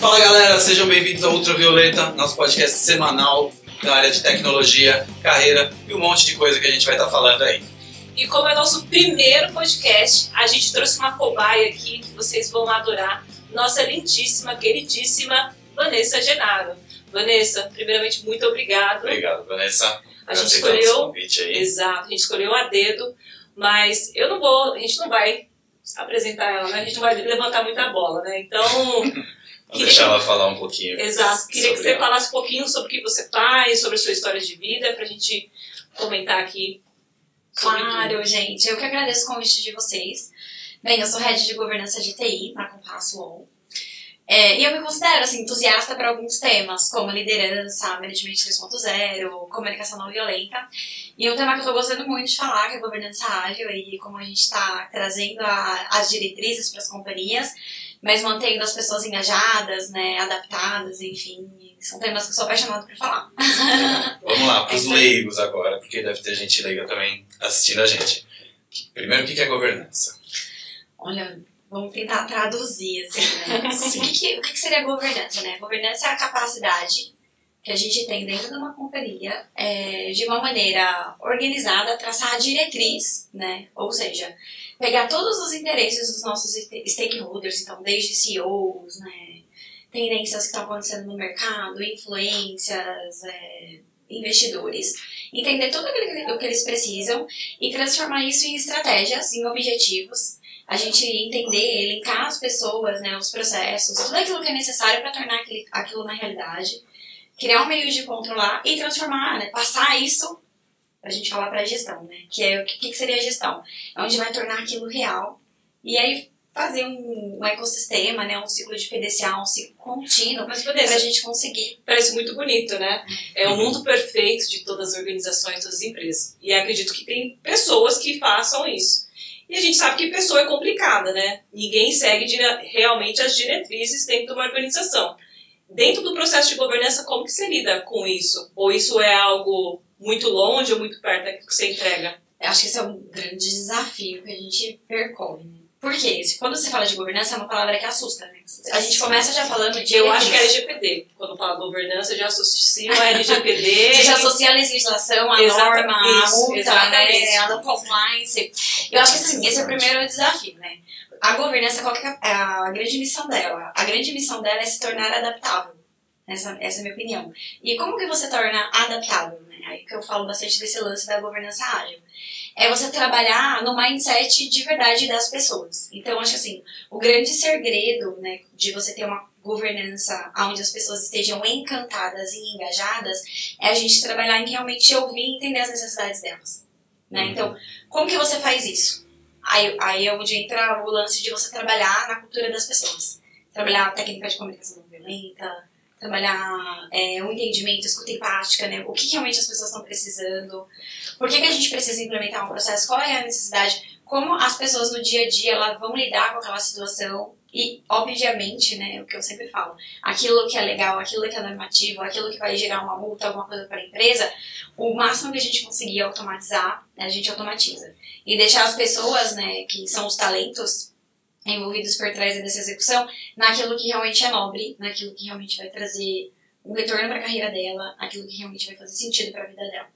Fala galera, sejam bem-vindos ao Ultravioleta, nosso podcast semanal na área de tecnologia, carreira e um monte de coisa que a gente vai estar falando aí. E como é nosso primeiro podcast, a gente trouxe uma cobaia aqui que vocês vão adorar, nossa lindíssima, queridíssima Vanessa Genaro. Vanessa, primeiramente, muito obrigado. Obrigado, Vanessa. A gente escolheu. Exato, a gente escolheu a dedo, mas eu não vou, a gente não vai apresentar ela, né? A gente não vai levantar muita bola, né? Então. Vou deixar ela falar um pouquinho. Exato. Queria que você ela. falasse um pouquinho sobre o que você faz, sobre a sua história de vida, pra gente comentar aqui. Claro, tudo. gente. Eu que agradeço o convite de vocês. Bem, eu sou head de governança de TI na Compasso UOL. É, e eu me considero assim, entusiasta para alguns temas, como liderança, management 3.0, comunicação não violenta. E um tema que eu estou gostando muito de falar, que é governança ágil, e como a gente está trazendo a- as diretrizes para as companhias, mas mantendo as pessoas engajadas, né, adaptadas, enfim. São temas que eu sou apaixonada por falar. Vamos lá, para É os aí. leigos agora, porque deve ter gente leiga também assistindo a gente. Primeiro, o que é governança? Olha, vamos tentar traduzir, assim, né? O que, que- o que seria governança, né? Governança é a capacidade que a gente tem dentro de uma companhia é, de uma maneira organizada, traçar a diretriz, né? Ou seja, pegar todos os interesses dos nossos st- stakeholders, então, desde CEOs, né? Tendências que estão acontecendo no mercado, influências, é, investidores, entender tudo aquilo o que eles precisam e transformar isso em estratégias, em objetivos a gente entender, elencar as pessoas, né, os processos, tudo aquilo que é necessário para tornar aquele, aquilo na realidade, criar um meio de controlar e transformar, né, passar isso pra gente falar pra gestão, né, que é o que, que seria a gestão, é onde vai tornar aquilo real e aí fazer um, um ecossistema, né, um ciclo de PDCA, um ciclo contínuo Mas, pra Vanessa, gente conseguir. parece muito bonito, né? É o mundo perfeito de todas as organizações, todas as empresas. E acredito que tem pessoas que façam isso. E a gente sabe que pessoa é complicada, né? Ninguém segue realmente as diretrizes dentro de uma organização. Dentro do processo de governança, como que você lida com isso? Ou isso é algo muito longe ou muito perto daquilo que você entrega? Eu acho que esse é um grande desafio que a gente percorre, né? Por quê? Quando você fala de governança, é uma palavra que assusta, né? A gente começa já falando de. Eu acho que é LGPD. Quando fala governança, eu já associo a LGPD. Você já associa a legislação, a Exata- norma, a multa, exatamente. né, a non compliance. Eu acho que assim, esse é o primeiro desafio, né? A governança, qual é a grande missão dela? A grande missão dela é se tornar adaptável. Essa, essa é a minha opinião. E como que você torna adaptável? Aí que eu falo bastante desse lance da governança ágil. É você trabalhar no mindset de verdade das pessoas. Então, acho que assim, o grande segredo né, de você ter uma governança onde as pessoas estejam encantadas e engajadas é a gente trabalhar em realmente ouvir e entender as necessidades delas. Né? Uhum. Então, como que você faz isso? Aí, aí é onde entra o lance de você trabalhar na cultura das pessoas. Trabalhar a técnica de comunicação não violenta, trabalhar é, o entendimento, escuta empática, né? O que realmente as pessoas estão precisando, por que, que a gente precisa implementar um processo, qual é a necessidade, como as pessoas no dia a dia elas vão lidar com aquela situação e, obviamente, né, o que eu sempre falo, aquilo que é legal, aquilo que é normativo, aquilo que vai gerar uma multa, alguma coisa para a empresa, o máximo que a gente conseguir automatizar, né, a gente automatiza. E deixar as pessoas, né, que são os talentos envolvidos por trás dessa execução, naquilo que realmente é nobre, naquilo que realmente vai trazer um retorno para a carreira dela, aquilo que realmente vai fazer sentido para a vida dela.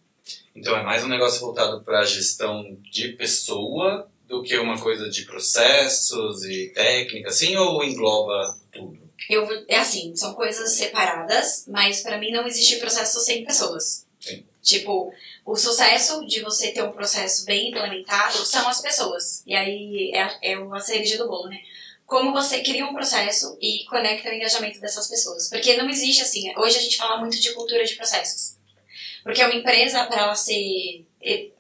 Então é mais um negócio voltado para a gestão de pessoa do que uma coisa de processos e técnica, assim, ou engloba tudo? Eu, é assim, são coisas separadas, mas para mim não existe processo sem pessoas. Tipo, o sucesso de você ter um processo bem implementado são as pessoas. E aí é, é a cereja do bolo, né? Como você cria um processo e conecta o engajamento dessas pessoas. Porque não existe assim. Hoje a gente fala muito de cultura de processos. Porque uma empresa, para ela ser.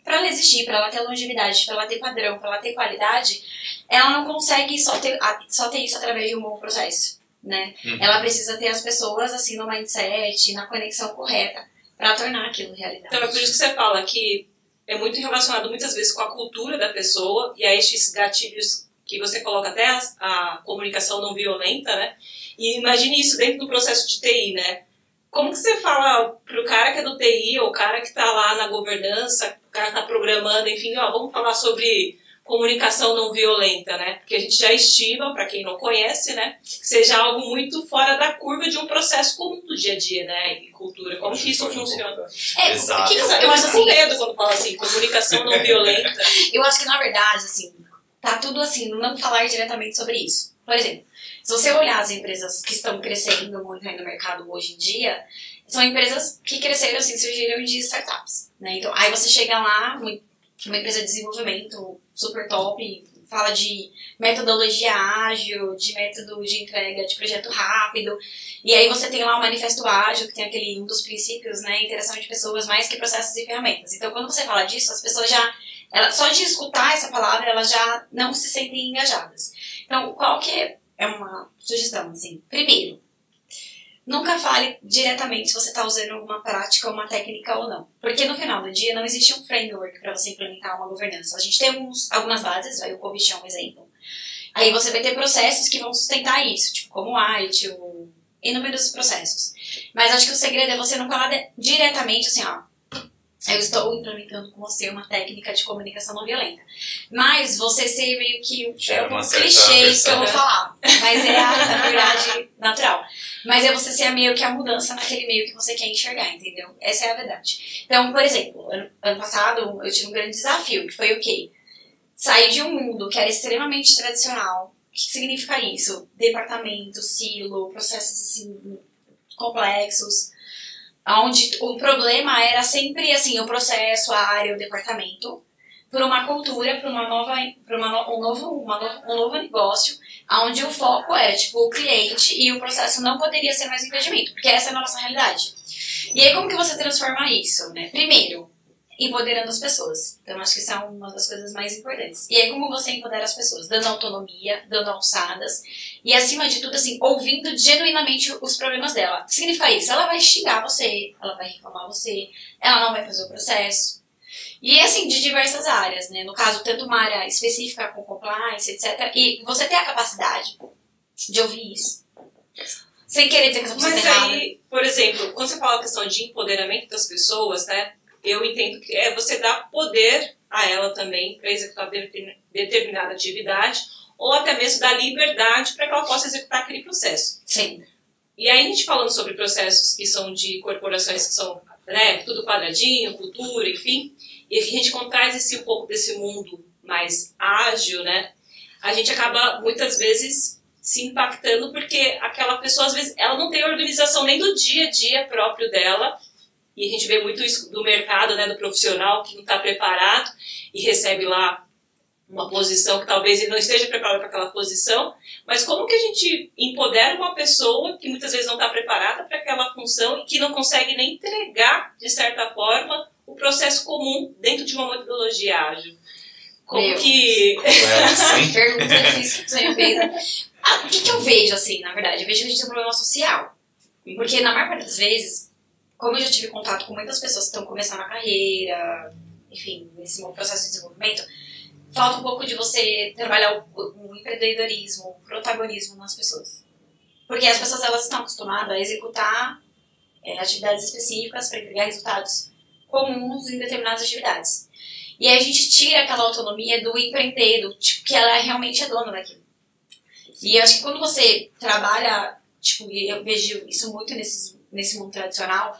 para ela existir, para ela ter longevidade, para ela ter padrão, para ela ter qualidade, ela não consegue só ter, só ter isso através de um bom processo. Né? Uhum. Ela precisa ter as pessoas assim no mindset, na conexão correta, para tornar aquilo realidade. Então é por isso que você fala que é muito relacionado muitas vezes com a cultura da pessoa e a estes gatilhos que você coloca até a, a comunicação não violenta, né? E imagine isso dentro do processo de TI, né? Como que você fala pro cara que é do TI ou o cara que tá lá na governança, o cara que tá programando, enfim, ó, vamos falar sobre comunicação não violenta, né? Porque a gente já estima, para quem não conhece, né, que seja algo muito fora da curva de um processo comum do dia a dia, né, e cultura. Como que isso funciona? É, Exato. que que eu, acho assim, medo quando fala assim, comunicação não violenta. eu acho que na verdade, assim, tá tudo assim, não falar diretamente sobre isso. Por exemplo, se você olhar as empresas que estão crescendo muito aí no mercado hoje em dia, são empresas que cresceram assim, surgiram de startups, né? Então, aí você chega lá, muito- uma empresa de desenvolvimento super top, fala de metodologia ágil, de método de entrega de projeto rápido, e aí você tem lá o manifesto ágil, que tem aquele um dos princípios, né, interação de pessoas mais que processos e ferramentas. Então, quando você fala disso, as pessoas já, ela, só de escutar essa palavra, elas já não se sentem engajadas. Então, qual que é é uma sugestão, assim? Primeiro, nunca fale diretamente se você está usando uma prática ou uma técnica ou não. Porque no final do dia não existe um framework para você implementar uma governança. A gente tem alguns, algumas bases, vai o COVID é um exemplo. Aí você vai ter processos que vão sustentar isso, tipo como o ITIL, inúmeros processos. Mas acho que o segredo é você não falar de- diretamente assim, ó. Eu estou implementando com você uma técnica de comunicação não violenta. Mas você ser meio que é um clichê isso que eu vou falar. Mas é a, na verdade natural. Mas é você ser meio que a mudança naquele meio que você quer enxergar, entendeu? Essa é a verdade. Então, por exemplo, ano, ano passado eu tive um grande desafio, que foi o quê? Sair de um mundo que era extremamente tradicional. O que significa isso? Departamento, silo, processos assim complexos, onde o problema era sempre assim o processo, a área, o departamento, por uma cultura, por uma nova, por uma um novo, uma um novo negócio, onde o foco era tipo o cliente e o processo não poderia ser mais impedimento, porque essa é a nossa realidade. E aí como que você transforma isso, né? Primeiro, empoderando as pessoas. Então, acho que isso é uma das coisas mais importantes. E aí, como você empodera as pessoas? Dando autonomia, dando alçadas, e acima de tudo, assim, ouvindo genuinamente os problemas dela. O que significa isso? Ela vai xingar você, ela vai reclamar você, ela não vai fazer o processo. E assim, de diversas áreas, né? No caso, tanto uma área específica com compliance, etc. E você ter a capacidade de ouvir isso. Sem querer dizer que pessoa Mas aí, por exemplo, quando você fala a questão de empoderamento das pessoas, né? Eu entendo que é você dar poder a ela também para executar de- determinada atividade ou até mesmo dar liberdade para que ela possa executar aquele processo. Sim. E aí a gente falando sobre processos que são de corporações que são, né, tudo quadradinho, cultura, enfim, e a gente quando traz esse um pouco desse mundo mais ágil, né, a gente acaba muitas vezes se impactando porque aquela pessoa às vezes ela não tem organização nem do dia a dia próprio dela e a gente vê muito isso do mercado, né, do profissional que não está preparado e recebe lá uma posição que talvez ele não esteja preparado para aquela posição, mas como que a gente empodera uma pessoa que muitas vezes não está preparada para aquela função e que não consegue nem entregar, de certa forma, o processo comum dentro de uma metodologia ágil? Como Meu. que. Complexo, hein? Pergunta difícil que você me fez. Ah, o que, que eu vejo, assim, na verdade? Eu vejo que a gente tem um problema social. Porque na maior parte das vezes, como eu já tive contato com muitas pessoas que estão começando a carreira, enfim, nesse processo de desenvolvimento, falta um pouco de você trabalhar o, o empreendedorismo, o protagonismo nas pessoas. Porque as pessoas elas estão acostumadas a executar é, atividades específicas para entregar resultados comuns em determinadas atividades. E aí a gente tira aquela autonomia do empreender, do tipo, que ela realmente é dona daquilo. E eu acho que quando você trabalha, tipo, eu vejo isso muito nesse, nesse mundo tradicional,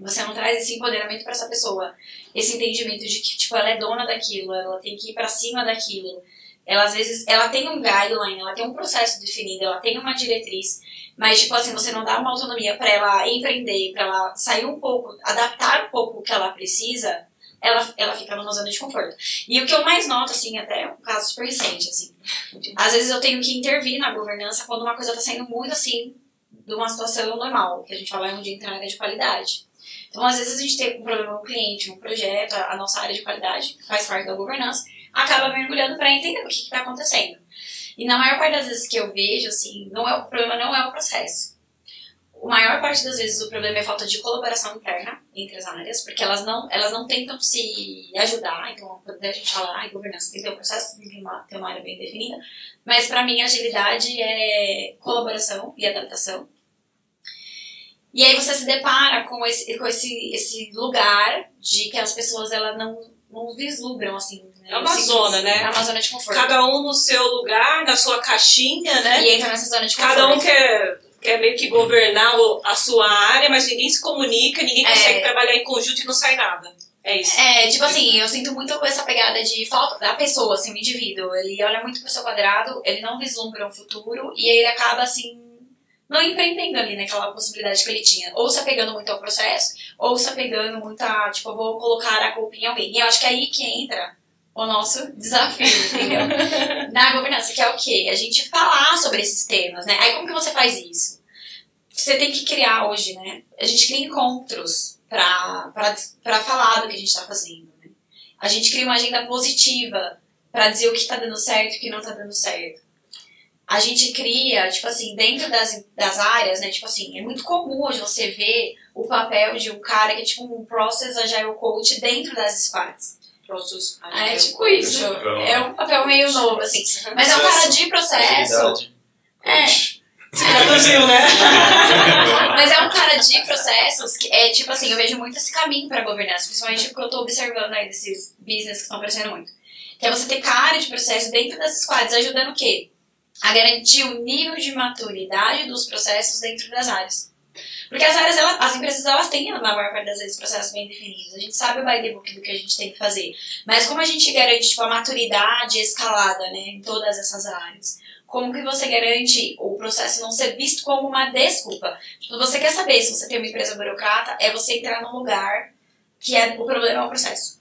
você não traz esse empoderamento para essa pessoa, esse entendimento de que, tipo, ela é dona daquilo, ela tem que ir para cima daquilo. Ela, às vezes, ela tem um guideline, ela tem um processo definido, ela tem uma diretriz, mas, tipo assim, você não dá uma autonomia para ela empreender, para ela sair um pouco, adaptar um pouco o que ela precisa, ela, ela fica numa zona de conforto. E o que eu mais noto, assim, até é um caso super recente, assim, às vezes eu tenho que intervir na governança quando uma coisa está saindo muito, assim, de uma situação normal, que a gente fala onde entra na área de qualidade. Então, às vezes a gente tem um problema no cliente, um projeto, a, a nossa área de qualidade, que faz parte da governança, acaba mergulhando para entender o que está acontecendo. E na maior parte das vezes que eu vejo, assim, não é, o problema não é o processo. A maior parte das vezes o problema é falta de colaboração interna entre as áreas, porque elas não, elas não tentam se ajudar. Então, quando a gente fala, ah, governança tem que ter um processo, tem que ter uma, ter uma área bem definida. Mas para mim, agilidade é colaboração e adaptação. E aí você se depara com esse, com esse, esse lugar de que as pessoas elas não, não vislumbram assim, Né? É uma zona, né? É uma zona de conforto. Cada um no seu lugar, na sua caixinha, né? E entra nessa zona de conforto. Cada um quer, quer meio que governar a sua área, mas ninguém se comunica, ninguém É. consegue trabalhar em conjunto e não sai nada. É isso. É, tipo assim, eu sinto muito essa pegada de falta da pessoa, assim, o indivíduo. Ele olha muito pro seu quadrado, ele não vislumbra um futuro e aí ele acaba, assim, não empreendendo ali naquela possibilidade que ele tinha. Ou se apegando muito ao processo, ou se apegando muito a, tipo, eu vou colocar a culpa em alguém. E eu acho que é aí que entra o nosso desafio, entendeu? Na governança, que é o quê? A gente falar sobre esses temas, né? Aí como que você faz isso? Você tem que criar hoje, né? A gente cria encontros pra falar do que a gente tá fazendo, né? A gente cria uma agenda positiva pra dizer o que tá dando certo e o que não tá dando certo. A gente cria, tipo assim, dentro das, das áreas, né? Tipo assim, é muito comum hoje você ver o papel de um cara que é tipo um Process Agile Coach dentro das squads. Processos. É tipo isso. É um papel meio novo, assim. Mas é um cara de processo. É. Coach. Traduziu, né? Mas é um cara de processos que é tipo assim, eu vejo muito esse caminho pra governança, principalmente porque eu tô observando aí desses business que estão crescendo muito. Que é você ter cara de processo dentro das squads, ajudando o quê? A garantir o nível de maturidade dos processos dentro das áreas. Porque as áreas, elas, as empresas, elas têm, na maior parte das vezes, processos bem definidos. A gente sabe o by the book do que a gente tem que fazer. Mas como a gente garante, tipo, a maturidade escalada, né, em todas essas áreas? Como que você garante o processo não ser visto como uma desculpa? Tipo, você quer saber se você tem uma empresa burocrata, é você entrar num lugar que é, o problema é o processo.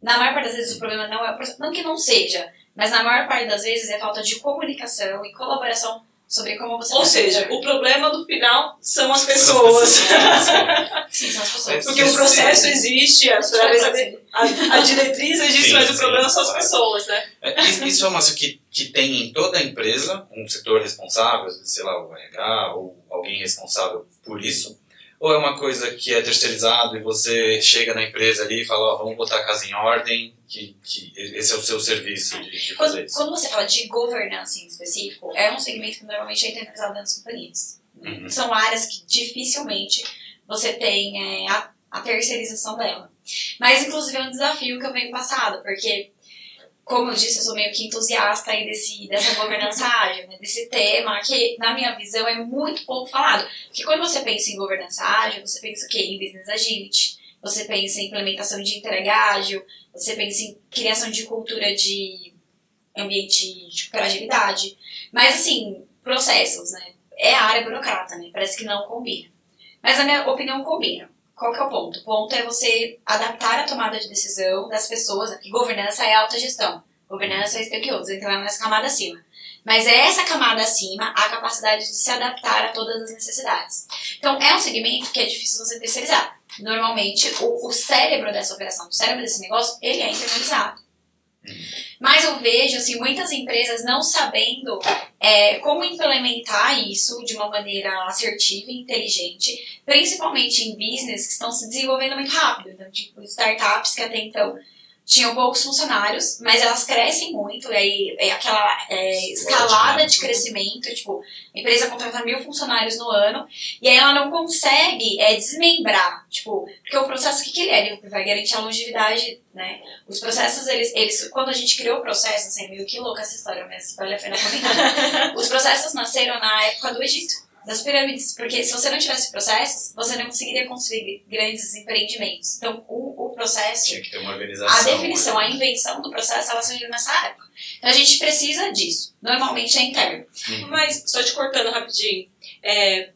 Na maior parte das vezes o problema não é o processo. Não que não seja, mas na maior parte das vezes é falta de comunicação e colaboração sobre como você Ou seja, o problema do final são as pessoas. Sim, são as pessoas. Porque o processo existe, a, talvez a, a, a diretriz existe, Sim, mas o sim, problema são as pessoas, né? É, Isso, é uma coisa que, que tem em toda a empresa, um setor responsável, sei lá, o RH ou alguém responsável por isso? Ou é uma coisa que é terceirizado e você chega na empresa ali e fala, ó, vamos botar a casa em ordem, que, que esse é o seu serviço de, de fazer Quando, isso? quando você fala de governança em específico, é um segmento que normalmente é internalizado dentro das companhias. Uhum. São áreas que dificilmente você tem é, a, a terceirização dela. Mas, inclusive, é um desafio que eu venho passado, porque, como eu disse, eu sou meio que entusiasta aí desse, dessa governança ágil, né, desse tema que, na minha visão, é muito pouco falado. Porque quando você pensa em governança ágil, você pensa o quê? Em business agility, você pensa em implementação de entrega ágil, você pensa em criação de cultura de ambiente tipo, para agilidade. Mas, assim, processos, né? É a área burocrata, né? Parece que não combina. Mas, na minha opinião, combina. Qual que é o ponto? O ponto é você adaptar a tomada de decisão das pessoas. Que governança é autogestão. Governança é stakeholders, então é nessa camada acima. Mas é essa camada acima a capacidade de se adaptar a todas as necessidades. Então, é um segmento que é difícil você terceirizar. Normalmente, o, o cérebro dessa operação, o cérebro desse negócio, ele é internalizado. Mas eu vejo, assim, muitas empresas não sabendo é, como implementar isso de uma maneira assertiva e inteligente, principalmente em business que estão se desenvolvendo muito rápido. Então, tipo, startups que até então tinham poucos funcionários, mas elas crescem muito, e aí é aquela é, escalada de crescimento, tipo, a empresa contrata mil funcionários no ano, e aí ela não consegue é, desmembrar, tipo, porque o processo, o que, que ele é? Ele vai garantir a longevidade, né? Os processos, eles, eles quando a gente criou o processo, assim, meio que louca essa história, mas vale a pena comentar. Os processos nasceram na época do Egito, das pirâmides, porque se você não tivesse processos, você não conseguiria construir grandes empreendimentos. Então, o, o processo Tinha que ter uma organização. a definição, a né? invenção do processo, ela surgiu nessa época. Então a gente precisa disso. Normalmente é interno. Uhum. Mas, só te cortando rapidinho, é,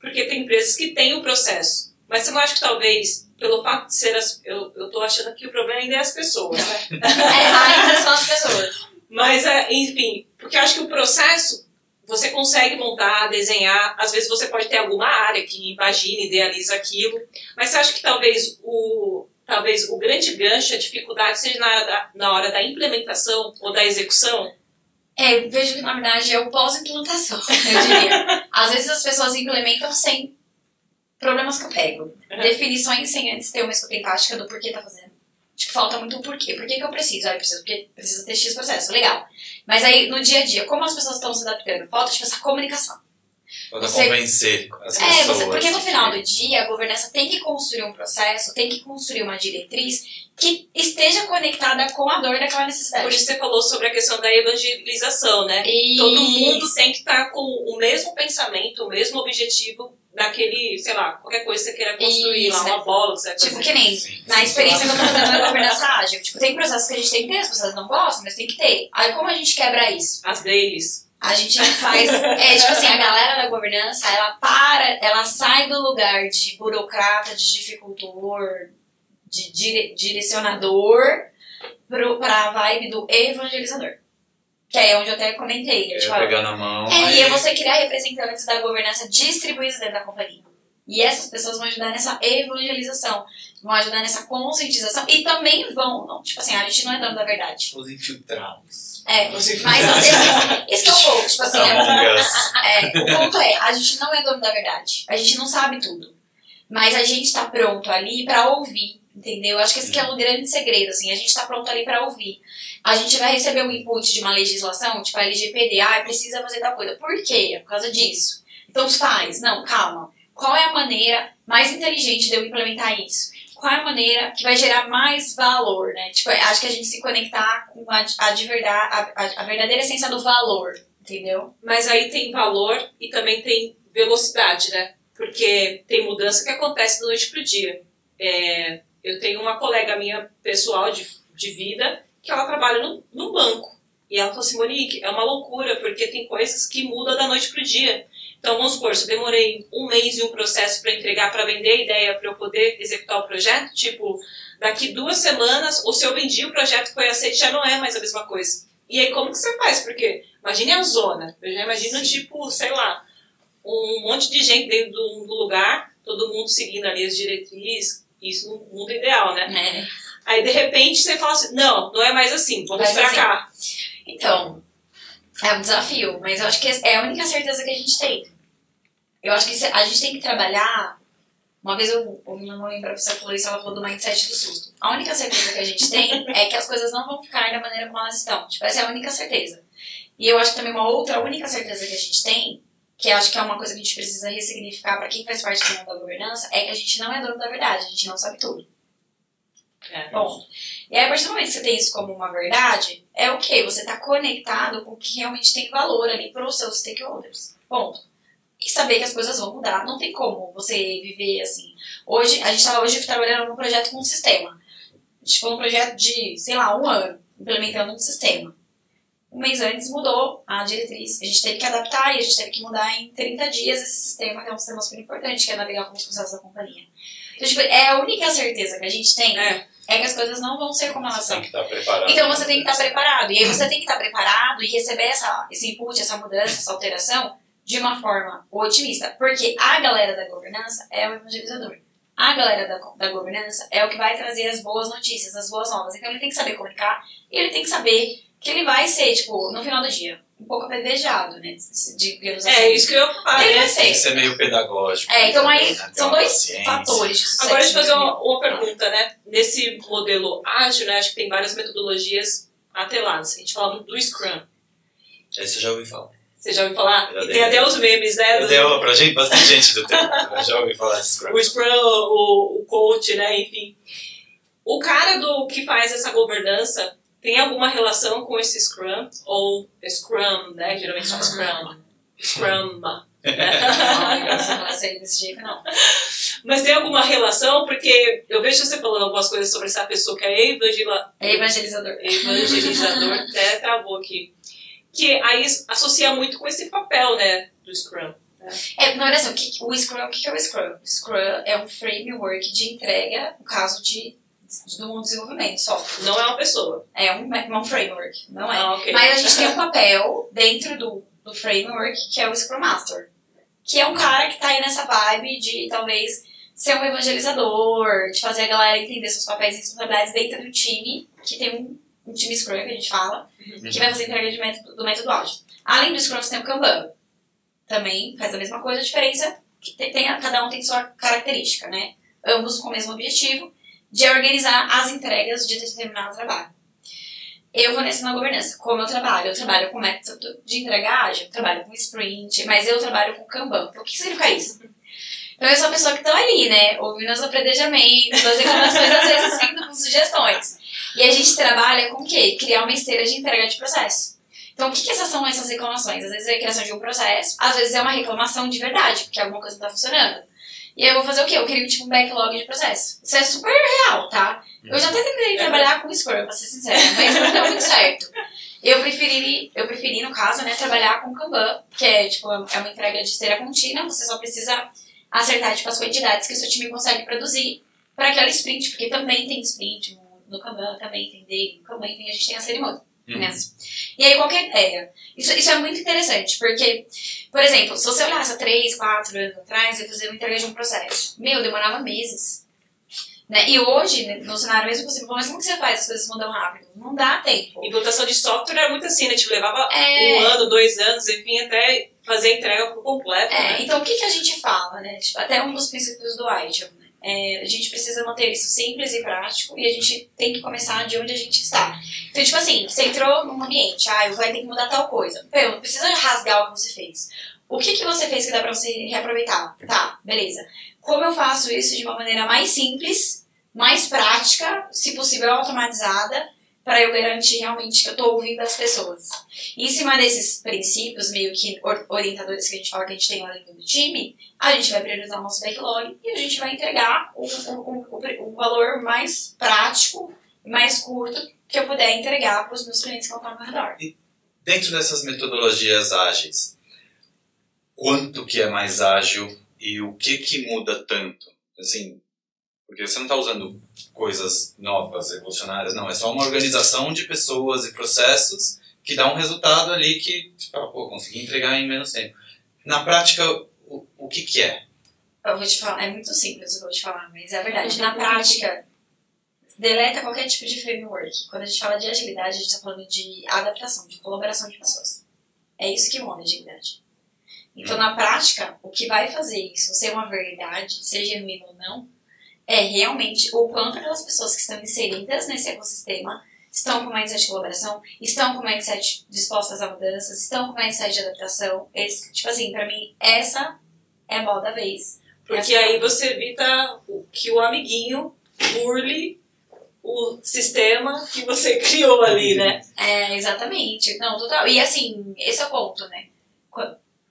porque tem empresas que têm o processo, mas você não acha que talvez, pelo fato de ser as. Eu, eu tô achando que o problema ainda é as pessoas, né? É, ainda são as pessoas. Mas, é, enfim, porque eu acho que o processo você consegue montar, desenhar, às vezes você pode ter alguma área que imagina, idealiza aquilo, mas você acha que talvez o, talvez o grande gancho, a dificuldade seja na hora da, na hora da implementação ou da execução? É, eu vejo que na verdade é o pós-implantação, eu diria. Às vezes as pessoas implementam sem problemas que eu pego. Uhum. Definições sem antes ter uma escuta empática do porquê tá fazendo. Tipo, falta muito o porquê. Por que, que eu preciso? Ah, eu preciso porque preciso ter X processo. Legal. Mas aí, no dia a dia, como as pessoas estão se adaptando? Falta, tipo, essa comunicação. Quando Você- convencer as É, pessoas. você, porque no final que- do dia, a governança tem que construir um processo, tem que construir uma diretriz que esteja conectada com a dor daquela necessidade. Por isso você falou sobre a questão da evangelização, né? Todo mundo tem que estar com o mesmo pensamento, o mesmo objetivo naquele, sei lá, qualquer coisa que você queira construir, Isso, lá, uma bola que você Tipo, fazer. que nem Sim, na experiência que eu tô fazendo na governança ágil. Tipo, tem processos que a gente tem que ter, as pessoas não gostam, mas tem que ter. Aí como a gente quebra isso? As deles. A gente faz. É tipo assim, a galera da governança, ela para, ela sai do lugar de burocrata, de dificultor, de dire- direcionador, pro, pra vibe do evangelizador. Que aí é onde eu até comentei. Eu, Eu tipo, pegar na mão. é, aí- e é você criar representantes da governança distribuídos dentro da companhia. E essas pessoas vão ajudar nessa evangelização, vão ajudar nessa conscientização e também vão, não, tipo assim, a gente não é dono da verdade. Os infiltrados. É, Inclusive, mas esse, esse que é o ponto, tipo assim, é, é, o ponto é, a gente não é dono da verdade. A gente não sabe tudo. Mas a gente tá pronto ali pra ouvir, entendeu? Acho que esse que é o grande segredo, assim. A gente tá pronto ali pra ouvir. A gente vai receber um input de uma legislação, tipo a LGPD, ah, precisa fazer tal coisa. Por quê? É por causa disso. Então faz. Não, calma. Qual é a maneira mais inteligente de eu implementar isso? Qual é a maneira que vai gerar mais valor, né? Tipo, acho que a gente se conectar com a, a, de verdade, a, a, a verdadeira essência do valor, entendeu? Mas aí tem valor e também tem velocidade, né? Porque tem mudança que acontece da noite pro dia. É, eu tenho uma colega minha pessoal de, de vida que ela trabalha no, no banco. E ela falou assim, Monique, é uma loucura, porque tem coisas que mudam da noite pro dia. Então, vamos supor, se eu demorei um mês e um processo para entregar, para vender a ideia, para eu poder executar o projeto, tipo, daqui duas semanas, ou se eu vendi o projeto foi aceito, já não é mais a mesma coisa. E aí, como que você faz? Porque, imagine a zona. Eu já imagino, tipo, sei lá, um monte de gente dentro do, do lugar, todo mundo seguindo ali as diretrizes, isso no mundo ideal, né? É. Aí, de repente, você fala assim, não, não é mais assim, vamos Mas pra assim, cá. Então, é um desafio, mas eu acho que é a única certeza que a gente tem. Eu acho que a gente tem que trabalhar. Uma vez eu, eu não lembro a pessoa que falou isso, ela falou do mindset do susto. A única certeza que a gente tem é que as coisas não vão ficar da maneira como elas estão. Tipo, essa é a única certeza. E eu acho que também uma outra única certeza que a gente tem, que acho que é uma coisa que a gente precisa ressignificar para quem faz parte do mundo da governança, é que a gente não é dono da verdade, a gente não sabe tudo. É. Bom, e aí a partir do momento que você tem isso como uma verdade, é o quê? Você está conectado com o que realmente tem valor ali para os seus stakeholders. Ponto. E saber que as coisas vão mudar. Não tem como você viver assim. Hoje, a gente estava hoje trabalhando num projeto com um sistema. A gente ficou num projeto de, sei lá, um ano, implementando um sistema. Um mês antes mudou a diretriz. A gente teve que adaptar e a gente teve que mudar em 30 dias esse sistema, que é um sistema super importante, que é navegar com os processos da companhia. Então, tipo, é a única certeza que a gente tem É. é que as coisas não vão ser como elas são. preparado. Então você tem que estar preparado. E aí você tem que estar preparado e receber essa, esse input, essa mudança, essa alteração de uma forma otimista. Porque a galera da governança é o evangelizador. A galera da, da governança é o que vai trazer as boas notícias, as boas novas. Então ele tem que saber comunicar e ele tem que saber que ele vai ser, tipo, no final do dia, um pouco apedrejado, né? Digamos assim. É isso que eu falar, Ele né? Tem que ser. meio pedagógico. É, então aí né? São dois paciência. fatores de. Agora, deixa eu fazer né? uma, uma pergunta, né? Nesse modelo ágil, né? Acho que tem várias metodologias atreladas. A gente fala do Scrum. Esse eu já ouvi falar. Você já ouviu falar? Já E tem até os memes, né? do- Deu pra gente, bastante gente do tempo. Eu já ouvi falar de Scrum. o Scrum, o, o coach, né? Enfim. O cara do que faz essa governança tem alguma relação com esse Scrum? Ou Scrum, né? Geralmente chama Scrum. Scrum. Não, essa não sei desse jeito, não. Mas tem alguma relação? Porque eu vejo você falando algumas coisas sobre essa pessoa que é evangela, É evangelizador. evangelizador, até travou aqui. Que aí associa muito com esse papel, né? Do Scrum. É, na verdade, assim, o, que, o Scrum, o que é o Scrum? O Scrum é um framework de entrega, no caso de, de um desenvolvimento de software. Não é uma pessoa. É um, um framework, não é? Ah, ok. Mas a gente tem um papel dentro do, do framework que é o Scrum Master. Que é um cara que tá aí nessa vibe de talvez ser um evangelizador, de fazer a galera entender seus papéis e responsabilidades dentro do time, que tem um, um time Scrum que a gente fala, que vai fazer entrega de método, do método ágil. Além do Scrum, você tem o Kanban. Também faz a mesma coisa, a diferença que tem, tem cada um tem sua característica, né? Ambos com o mesmo objetivo de organizar as entregas de determinado trabalho. eu vou nessa na governança. Como eu trabalho? Eu trabalho com método de entrega ágil, trabalho com sprint, mas eu trabalho com Kanban. O que significa isso? Então eu sou a pessoa que tá ali, né? Ouvindo os apredejamentos, as reclamações, às vezes vindo com sugestões. E a gente trabalha com o quê? Criar uma esteira de entrega de processo. Então, o que, que essas são essas reclamações? Às vezes é a criação de um processo, às vezes é uma reclamação de verdade, porque alguma coisa não tá funcionando. E aí eu vou fazer o quê? Eu crio tipo um backlog de processo. Isso é super real, tá? Eu já até tentei trabalhar com Scrum, pra ser sincera, mas não deu muito certo. Eu preferi, eu preferi, no caso, né, trabalhar com Kanban, que é, tipo, é uma entrega de esteira contínua, você só precisa acertar, tipo, as quantidades que o seu time consegue produzir para aquela sprint, porque também tem sprint no, Kanban, também tem daily, no Kanban, a gente tem a cerimônia. Uhum. Né? E aí, qual que é a ideia? Isso, isso é muito interessante, porque, por exemplo, se você olhasse há 3, 4 anos atrás, eu ia fazer uma entrega de um processo. Meu, demorava meses. Né? E hoje, né, no cenário mesmo possível, mas como que você faz as coisas mudam rápido? Não dá tempo. Implantação de software era muito assim, né? Tipo, levava é... um ano, dois anos, enfim, até fazer a entrega por completo. É, né? então o que, que a gente fala, né? Tipo, até um dos princípios do Agile? É, a gente precisa manter isso simples e prático e a gente tem que começar de onde a gente está. Então, tipo assim, você entrou num ambiente, ah, vai ter que mudar tal coisa. Pô, não precisa rasgar o que você fez. O que, que você fez que dá pra você reaproveitar? Tá, beleza. Como eu faço isso de uma maneira mais simples, mais prática, se possível automatizada, para eu garantir realmente que eu estou ouvindo as pessoas. E em cima desses princípios, meio que orientadores que a gente fala que a gente tem lá dentro do time, a gente vai priorizar o nosso backlog e a gente vai entregar o, o, o, o valor mais prático, mais curto que eu puder entregar para os meus clientes que estão ao redor. E dentro dessas metodologias ágeis, quanto que é mais ágil e o que que muda tanto? Assim, porque você não está usando coisas novas, revolucionárias, não. É só uma organização de pessoas e processos que dá um resultado ali que você fala, pô, consegui entregar em menos tempo. Na prática, o, o que que é? Eu vou te falar, é muito simples o que eu vou te falar, mas é verdade. Na prática, deleta qualquer tipo de framework. Quando a gente fala de agilidade, a gente está falando de adaptação, de colaboração de pessoas. É isso que muda a agilidade. Então, na prática, o que vai fazer isso ser uma verdade, seja genuíno ou não, é realmente o quanto aquelas pessoas que estão inseridas nesse ecossistema estão com mindset de colaboração, estão com mindset dispostas a mudanças, estão com mindset de adaptação. Esse, tipo assim, pra mim, essa é a bola da vez. Porque essa aí você evita que o amiguinho burle o sistema que você criou ali, né? É, exatamente. Não, total. E assim, esse é o ponto, né?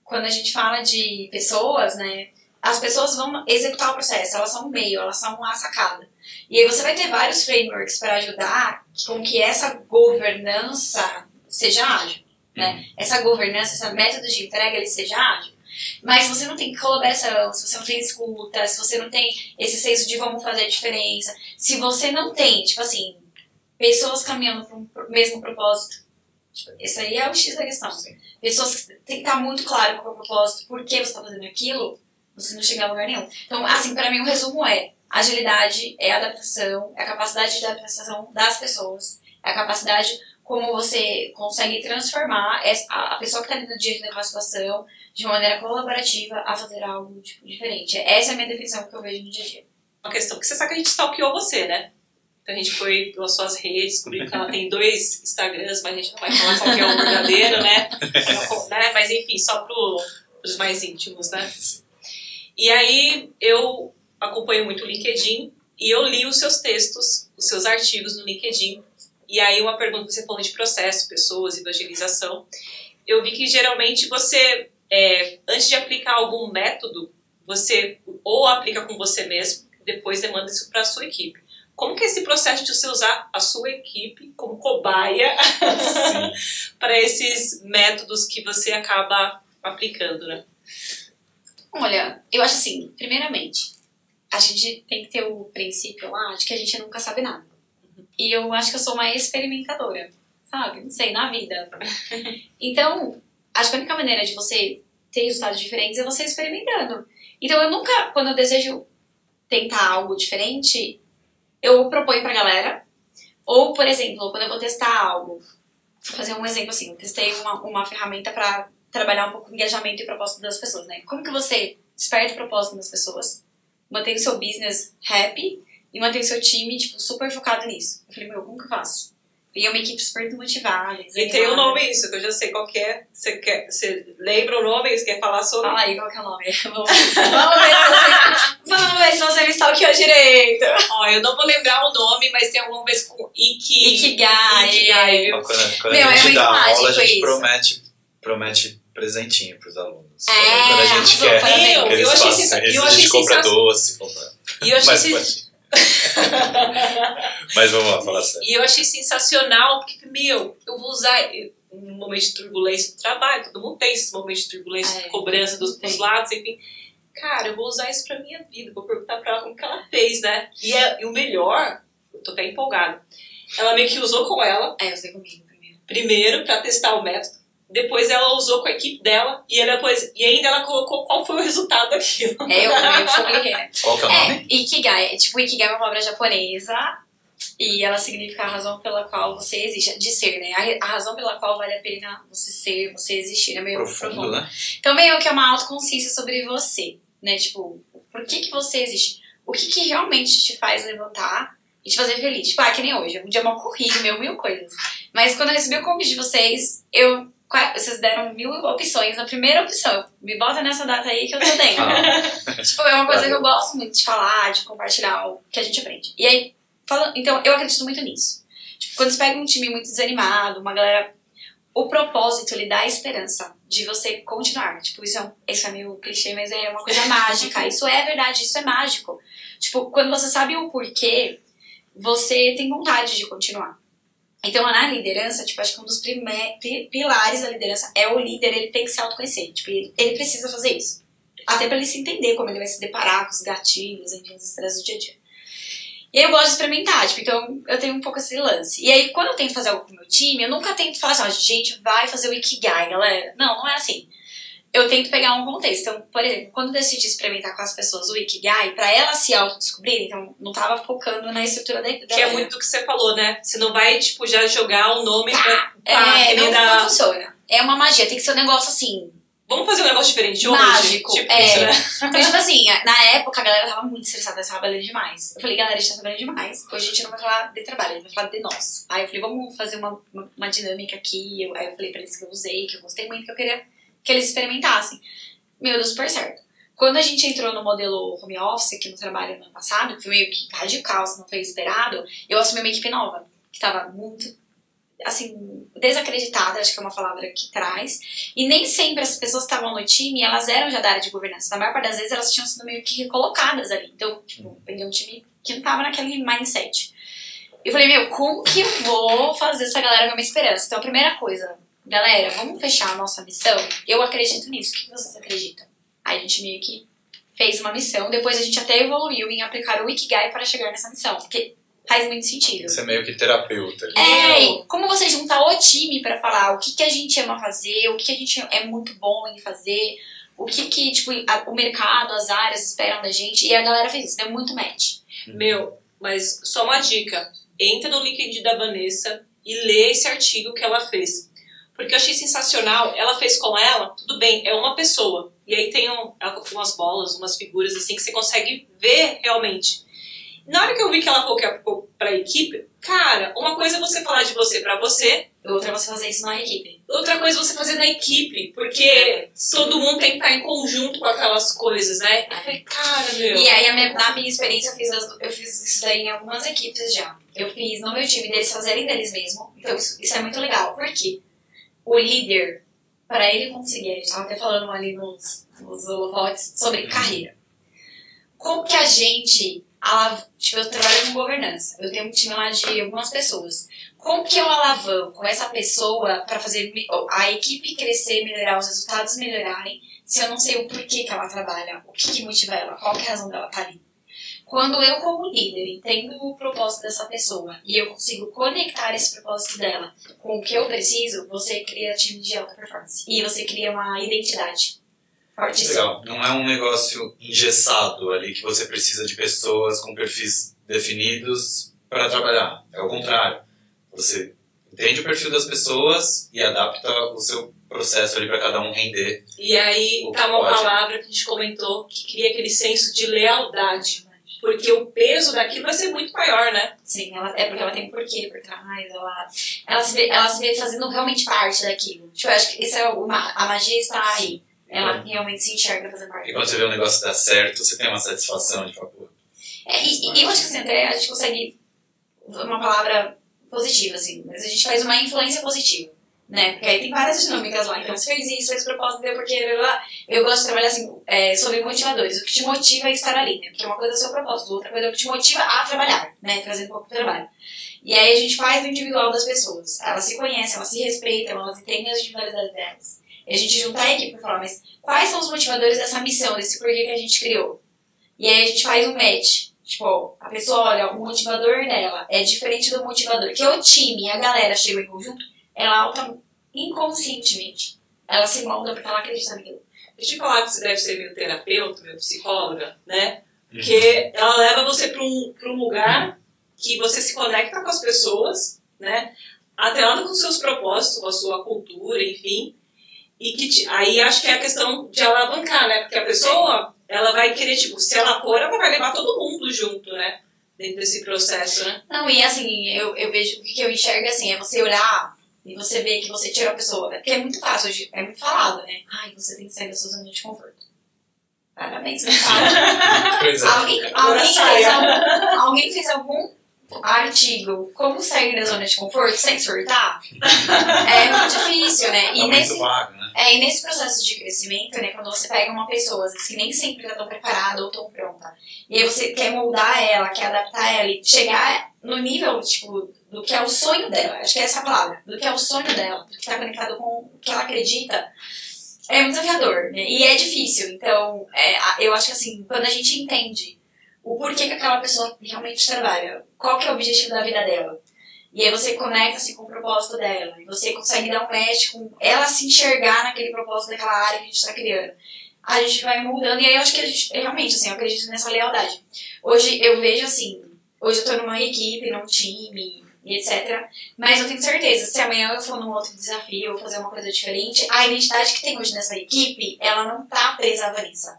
Quando a gente fala de pessoas, né? As pessoas vão executar o processo, elas são o meio, elas são a sacada. E aí você vai ter vários frameworks para ajudar com que essa governança seja ágil, né? Uhum. Essa governança, esse método de entrega, ele seja ágil. Mas se você não tem colaboração, se você não tem escuta, se você não tem esse senso de vamos fazer a diferença, se você não tem, tipo assim, pessoas caminhando para o mesmo propósito, tipo, esse aí é o X da questão. Pessoas que tem que estar muito claro com o propósito, por que você está fazendo aquilo, você não chega a lugar nenhum. Então, assim, para mim o resumo é agilidade é adaptação, é a capacidade de adaptação das pessoas, é a capacidade como você consegue transformar a pessoa que está ali no dia daquela situação de uma maneira colaborativa a fazer algo tipo, diferente. Essa é a minha definição que eu vejo no dia a dia. Uma questão que você sabe que a gente stalkeou você, né? Então a gente foi pelas suas redes, descobriu que ela tem dois Instagrams, mas a gente não vai falar qual que é o verdadeiro, né? né? Mas enfim, só para os mais íntimos, né? E aí eu acompanho muito o LinkedIn e eu li os seus textos, os seus artigos no LinkedIn. E aí uma pergunta, você falou de processo, pessoas, evangelização. Eu vi que geralmente você, é, antes de aplicar algum método, você ou aplica com você mesmo, depois demanda isso para a sua equipe. Como que é esse processo de você usar a sua equipe como cobaia para esses métodos que você acaba aplicando, né? Olha, eu acho assim, primeiramente, a gente tem que ter o princípio lá de que a gente nunca sabe nada. E eu acho que eu sou uma experimentadora, sabe? Não sei, na vida. Então, acho que a única maneira de você ter resultados diferentes é você experimentando. Então, eu nunca, quando eu desejo tentar algo diferente, eu proponho pra galera. Ou, por exemplo, quando eu vou testar algo, vou fazer um exemplo assim, eu testei uma, uma ferramenta para trabalhar um pouco o engajamento e propósito das pessoas, né? Como que você desperta o propósito das pessoas, mantém o seu business happy e mantém o seu time, tipo, super focado nisso? Eu falei, meu, como que eu faço? E é uma equipe super motivada. E tem o um nome isso, que eu já sei qual que é. Você, quer, você lembra o nome? Você quer falar sobre? Fala aí, qual que é o nome? Vamos, vamos ver se você, vamos ver se você me stalkeou direito. Ó, eu não vou lembrar o nome, mas tem alguma vez com Iki... Ikigai. Ikigai, viu? Quando, quando Meu, a é gente muito dá mágico aula, a gente isso. promete, promete presentinho pros alunos. É, quando a gente quer parabéns. que Eu eles achei façam isso, eu a achei gente compra doce, compra... E eu achei Mas, sen- pode- Mas vamos lá, fala sério. E eu achei sensacional, porque, meu, eu vou usar um momento de turbulência do trabalho, todo mundo tem esses momentos de turbulência, É, de cobrança dos, dos lados, enfim. Cara, eu vou usar isso pra minha vida, vou perguntar pra ela como que ela fez, né? E, é- e o melhor, eu tô até empolgada, ela meio que usou com ela, É, eu sei comigo primeiro. primeiro pra testar o método, depois ela usou com a equipe dela, e, ela depois, e ainda ela colocou qual foi o resultado daquilo. É, eu, eu publiquei, né? Qual que é o É, nome? Ikigai. Tipo, Ikigai é uma palavra japonesa e ela significa a razão pela qual você existe, de ser, né? A, a razão pela qual vale a pena você ser, você existir. É meio Profundo, profundo. né? Então, meio que é uma autoconsciência sobre você, né? Tipo, por que que você existe? O que que realmente te faz levantar e te fazer feliz? Tipo, ah, que nem hoje. Um dia eu corri, meu, mil coisas. Mas quando eu recebi o convite de vocês, eu... Vocês deram mil opções. Na primeira opção, me bota nessa data aí que eu tô dentro. Ah, Tipo, é uma coisa Valeu. que eu gosto muito de falar, de compartilhar o que a gente aprende. E aí, falando, então, eu acredito muito nisso. Tipo, quando você pega um time muito desanimado, uma galera. O propósito, ele dá a esperança de você continuar. Tipo, isso é, um, isso é meio clichê, mas é uma coisa mágica. Isso é verdade, isso é mágico. Tipo, quando você sabe o porquê, você tem vontade de continuar. Então, na liderança, tipo, acho que um dos pilares da liderança é o líder, ele tem que se autoconhecer. Tipo, ele, ele precisa fazer isso. Até pra ele se entender como ele vai se deparar com os gatilhos, enfim, os estresses do dia a dia. E aí eu gosto de experimentar, tipo, então eu tenho um pouco esse lance. E aí, quando eu tento fazer algo com o meu time, eu nunca tento falar assim, ó, gente, vai fazer o Ikigai, galera. Não, não é assim. Eu tento pegar um contexto. Então, por exemplo, quando eu decidi experimentar com as pessoas o Ikigai, pra elas se autodescobrirem, então não tava focando na estrutura da Que é muito do que você falou, né? Você não vai, tipo, já jogar o nome Tá. pra... É, pá, nem não, da- não funciona. É uma magia, tem que ser um negócio assim, Vamos fazer um negócio diferente hoje? Mágico, Tipo é. isso, né? Então, tipo assim, na época a galera tava muito estressada, tava trabalhando demais. Eu falei, galera, a gente tá trabalhando demais. Hoje a gente não vai falar de trabalho, a gente vai falar de nós. Aí eu falei, vamos fazer uma, uma, uma dinâmica aqui. Eu- aí eu falei pra eles que eu usei, que eu gostei muito, que eu queria que eles experimentassem. Meu, deu super certo. Quando a gente entrou no modelo home office aqui no trabalho no ano passado, que foi meio que radical, se não foi esperado, eu assumi uma equipe nova, que tava muito, assim, desacreditada, acho que é uma palavra que traz. E nem sempre as pessoas que estavam no time, elas eram já da área de governança. Na maior parte das vezes, elas tinham sido meio que recolocadas ali. Então, tipo, peguei um time que não tava naquele mindset. Eu falei, meu, como que eu vou fazer essa galera ver uma esperança? Então, a primeira coisa, galera, vamos fechar a nossa missão? Eu acredito nisso. O que vocês acreditam? Aí a gente meio que fez uma missão. Depois a gente até evoluiu em aplicar o Ikigai para chegar nessa missão. Porque faz muito sentido. Você é meio que terapeuta. É, e como você juntar o time pra falar o que, que a gente ama fazer, o que, que a gente é muito bom em fazer, o que que, tipo, a- o mercado, as áreas esperam da gente. E a galera fez isso, deu muito match. Meu, mas só uma dica. Entra no LinkedIn da Vanessa e lê esse artigo que ela fez. Porque eu achei sensacional. Ela fez com ela, tudo bem, é uma pessoa. E aí tem um, umas bolas, umas figuras assim que você consegue ver realmente. Na hora que eu vi que ela falou que é pra equipe, cara, uma coisa é você falar de você pra você, Outra é você fazer isso na equipe. outra coisa é você fazer na equipe. Porque todo mundo tem que estar em conjunto com aquelas coisas, né? Falei, cara, meu. E aí, a minha- na minha experiência, eu fiz, as- eu fiz isso daí em algumas equipes já. Eu fiz no meu time deles fazerem deles mesmo. Então, isso, isso é muito legal. Por quê? O líder, para ele conseguir, a gente tava até falando ali nos, nos holofotes sobre carreira. Como que a gente. Tipo, eu trabalho com governança. Eu tenho um time lá de algumas pessoas. Como que eu alavanco essa pessoa para fazer a equipe crescer, melhorar, os resultados melhorarem, se eu não sei o porquê que ela trabalha, o que, que motiva ela, qual que é a razão dela estar ali? Quando eu, como líder, entendo o propósito dessa pessoa e eu consigo conectar esse propósito dela com o que eu preciso, você cria time de alta performance. E você cria uma identidade fortíssima. Legal. Não é um negócio engessado ali que você precisa de pessoas com perfis definidos para trabalhar. É o contrário. Você entende o perfil das pessoas e adapta o seu processo ali para cada um render. E aí tá uma pode. palavra que a gente comentou que cria aquele senso de lealdade. Porque o peso daquilo vai ser muito maior, né? Sim, ela, é porque ela tem um porquê por trás, ela, ela, se vê, ela se vê fazendo realmente parte daquilo. Tipo, eu acho que isso é uma, a magia está aí. Ela realmente se enxerga fazendo parte. E quando você vê um negócio dar certo, você tem uma satisfação de pô. É, e, e eu acho que assim, até a gente consegue uma palavra positiva, assim, mas a gente faz uma influência positiva, né? Porque aí tem várias dinâmicas lá. Então, você fez isso, fez propósito, deu porque. Eu gosto de trabalhar assim, é, sobre motivadores. O que te motiva a estar ali, né? Porque uma coisa é o seu propósito, outra coisa é o que te motiva a trabalhar, né? Trazendo um pouco do trabalho. E aí a gente faz o individual das pessoas. Elas se conhecem, elas se respeitam, elas entendem as individualidades delas. E a gente junta a equipe pra falar, mas quais são os motivadores dessa missão, desse porquê que a gente criou? E aí a gente faz um match. Tipo, a pessoa olha, o motivador dela é diferente do motivador. Que o time, a galera chegou em conjunto, ela alta inconscientemente. Ela se molda porque ela acredita naquilo. Deixa eu falar que você deve ser meu terapeuta, meu psicóloga, né? Porque ela leva você para um, pra um lugar que você se conecta com as pessoas, né? Atrelado com os seus propósitos, com a sua cultura, enfim. E que te, aí acho que é a questão de alavancar, né? Porque a pessoa, ela vai querer, tipo, se ela for, ela vai levar todo mundo junto, né? Dentro desse processo, né? Não, e assim, eu, eu vejo, o que eu enxergo assim, é você olhar e você ver que você tira a pessoa. Porque é muito fácil, hoje é muito falado, né? Ai, você tem que sair da sua zona de conforto. Parabéns, você fala. Pois é. alguém, alguém, fez algum, alguém fez algum artigo como sair da zona de conforto sem surtar? É muito difícil, né? E Tá nesse, muito vago, né? é, e nesse processo de crescimento, né, quando você pega uma pessoa, às vezes, que nem sempre está tão preparada ou tão pronta, e aí você quer moldar ela, quer adaptar ela e chegar no nível, tipo, do que é o sonho dela, acho que é essa a palavra, do que é o sonho dela, do que está conectado com o que ela acredita, é muito desafiador, né? E é difícil. Então, é, eu acho que assim, quando a gente entende o porquê que aquela pessoa realmente trabalha, qual que é o objetivo da vida dela, e aí você conecta-se com o propósito dela, e você consegue dar um match com ela se enxergar naquele propósito daquela área que a gente está criando. A gente vai mudando, e aí eu acho que a gente, realmente, assim, eu acredito nessa lealdade. Hoje eu vejo assim, hoje eu tô numa equipe, num time, e etc. Mas eu tenho certeza, se amanhã eu for num outro desafio, ou fazer uma coisa diferente, a identidade que tem hoje nessa equipe, ela não tá presa à Vanessa.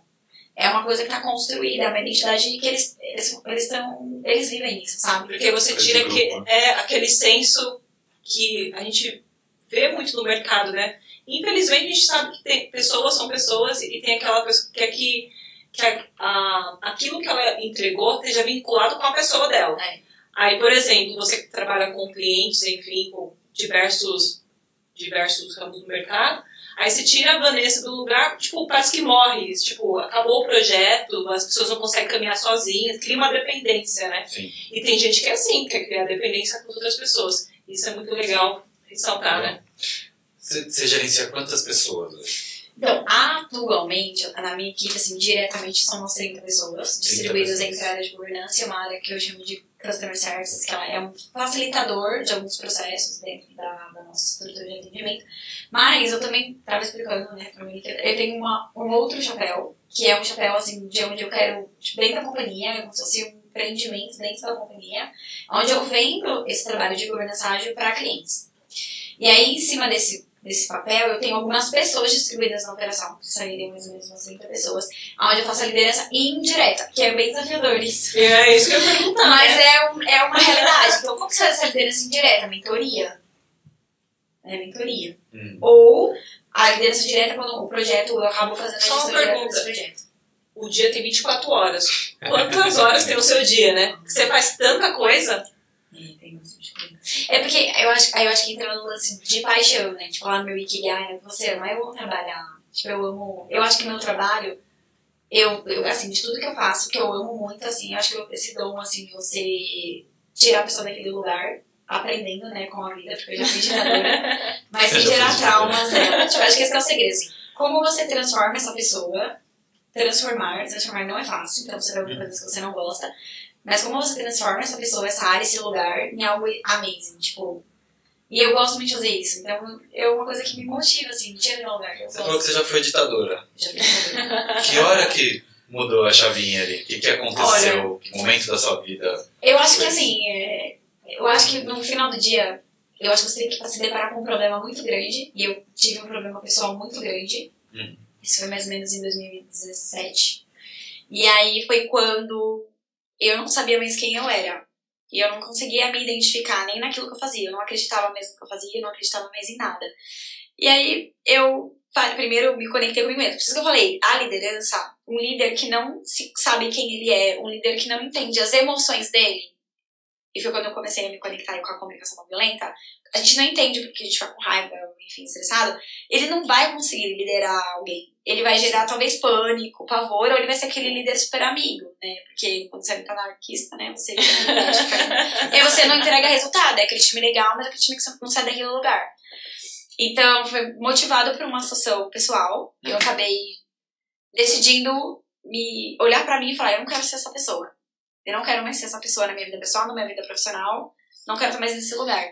É uma coisa que tá construída, é uma identidade que eles eles eles, tão, eles vivem isso, sabe? Porque você tira que, é, aquele senso que a gente vê muito no mercado, né? Infelizmente, a gente sabe que tem, pessoas são pessoas e tem aquela pessoa que é que, que a, a- aquilo que ela entregou esteja vinculado com a pessoa dela. É. Aí, por exemplo, você que trabalha com clientes, enfim, com diversos, diversos ramos do mercado, aí você tira a Vanessa do lugar, tipo, parece que morre. Tipo, acabou o projeto, as pessoas não conseguem caminhar sozinhas, cria uma dependência, né? Sim. E tem gente que é assim, quer criar dependência com outras pessoas. Isso é muito legal ressaltar, né? Você, gerencia quantas pessoas hoje? Então, atualmente, na minha equipe, assim, diretamente são umas 30 pessoas, 30 distribuídas pessoas. entre a área de governança e uma área que eu chamo de Customer Services, que ela é um facilitador de alguns processos dentro da, da nossa estrutura de atendimento. Mas eu também estava explicando, né, pra mim, eu tenho uma, um outro chapéu, que é um chapéu, assim, de onde eu quero, tipo, dentro da companhia, é como se fosse um empreendimento dentro da companhia, onde eu vendo esse trabalho de governança ágil para clientes. E aí, em cima desse desse papel, eu tenho algumas pessoas distribuídas na operação, que seriam mais ou menos umas 30 pessoas, onde eu faço a liderança indireta, que é bem desafiador isso. É isso que eu ia perguntar. Mas né? é, um, é uma realidade. Então, como que você faz essa liderança indireta? Mentoria. É mentoria. Hum. Ou a liderança direta quando o projeto, eu acabo fazendo a Só uma gestão direta pergunta. desse projeto. O dia tem 24 horas. Quantas horas tem o seu dia, né? Você faz tanta coisa. É. É porque eu acho, eu acho que entra no lance de paixão, né? Tipo, lá no meu Ikigai, né? você ama, eu amo trabalhar. Tipo, eu amo. Eu acho que meu trabalho, eu, eu, assim, de tudo que eu faço, que eu amo muito, assim, eu acho que eu- esse dom, assim, de você tirar a pessoa daquele lugar, aprendendo, né, com a vida, porque eu já fui ditadora, mas sem gerar traumas dela. Tipo, eu acho que esse é o segredo, assim. Como você transforma essa pessoa, transformar, transformar não é fácil, então você vai ouvir coisas que você não gosta, mas como você transforma essa pessoa, essa área, esse lugar em algo amazing, tipo. E eu gosto muito de fazer isso. Então é uma coisa que me motiva, assim, me tira meu lugar. Você falou que você já foi ditadora. Já fiz Que hora que mudou a chavinha ali? O que, que aconteceu? que momento da sua vida? Eu acho que assim, é, eu acho que no final do dia, eu acho que você tem que se deparar com um problema muito grande. E eu tive um problema pessoal muito grande. Hum. Isso foi mais ou menos em 2017. E aí foi quando eu não sabia mais quem eu era. E eu não conseguia me identificar nem naquilo que eu fazia. Eu não acreditava mesmo no que eu fazia, eu não acreditava mais em nada. E aí eu primeiro me conectei comigo mesmo. Por isso que eu falei, a liderança, um líder que não sabe quem ele é, um líder que não entende as emoções dele. E foi quando eu comecei a me conectar com a comunicação não violenta. A gente não entende porque a gente fica com raiva, enfim, estressado. Ele não vai conseguir liderar alguém. Ele vai gerar talvez pânico, pavor, ou ele vai ser aquele líder super amigo, né? Porque quando você é anarquista, né? Você e aí você não entrega resultado. É aquele time legal, mas é aquele time que não sai daquele lugar. Então, foi motivado por uma situação pessoal. Eu uhum. acabei decidindo me olhar para mim e falar: eu não quero ser essa pessoa. Eu não quero mais ser essa pessoa na minha vida pessoal, na minha vida profissional. Não quero estar mais nesse lugar.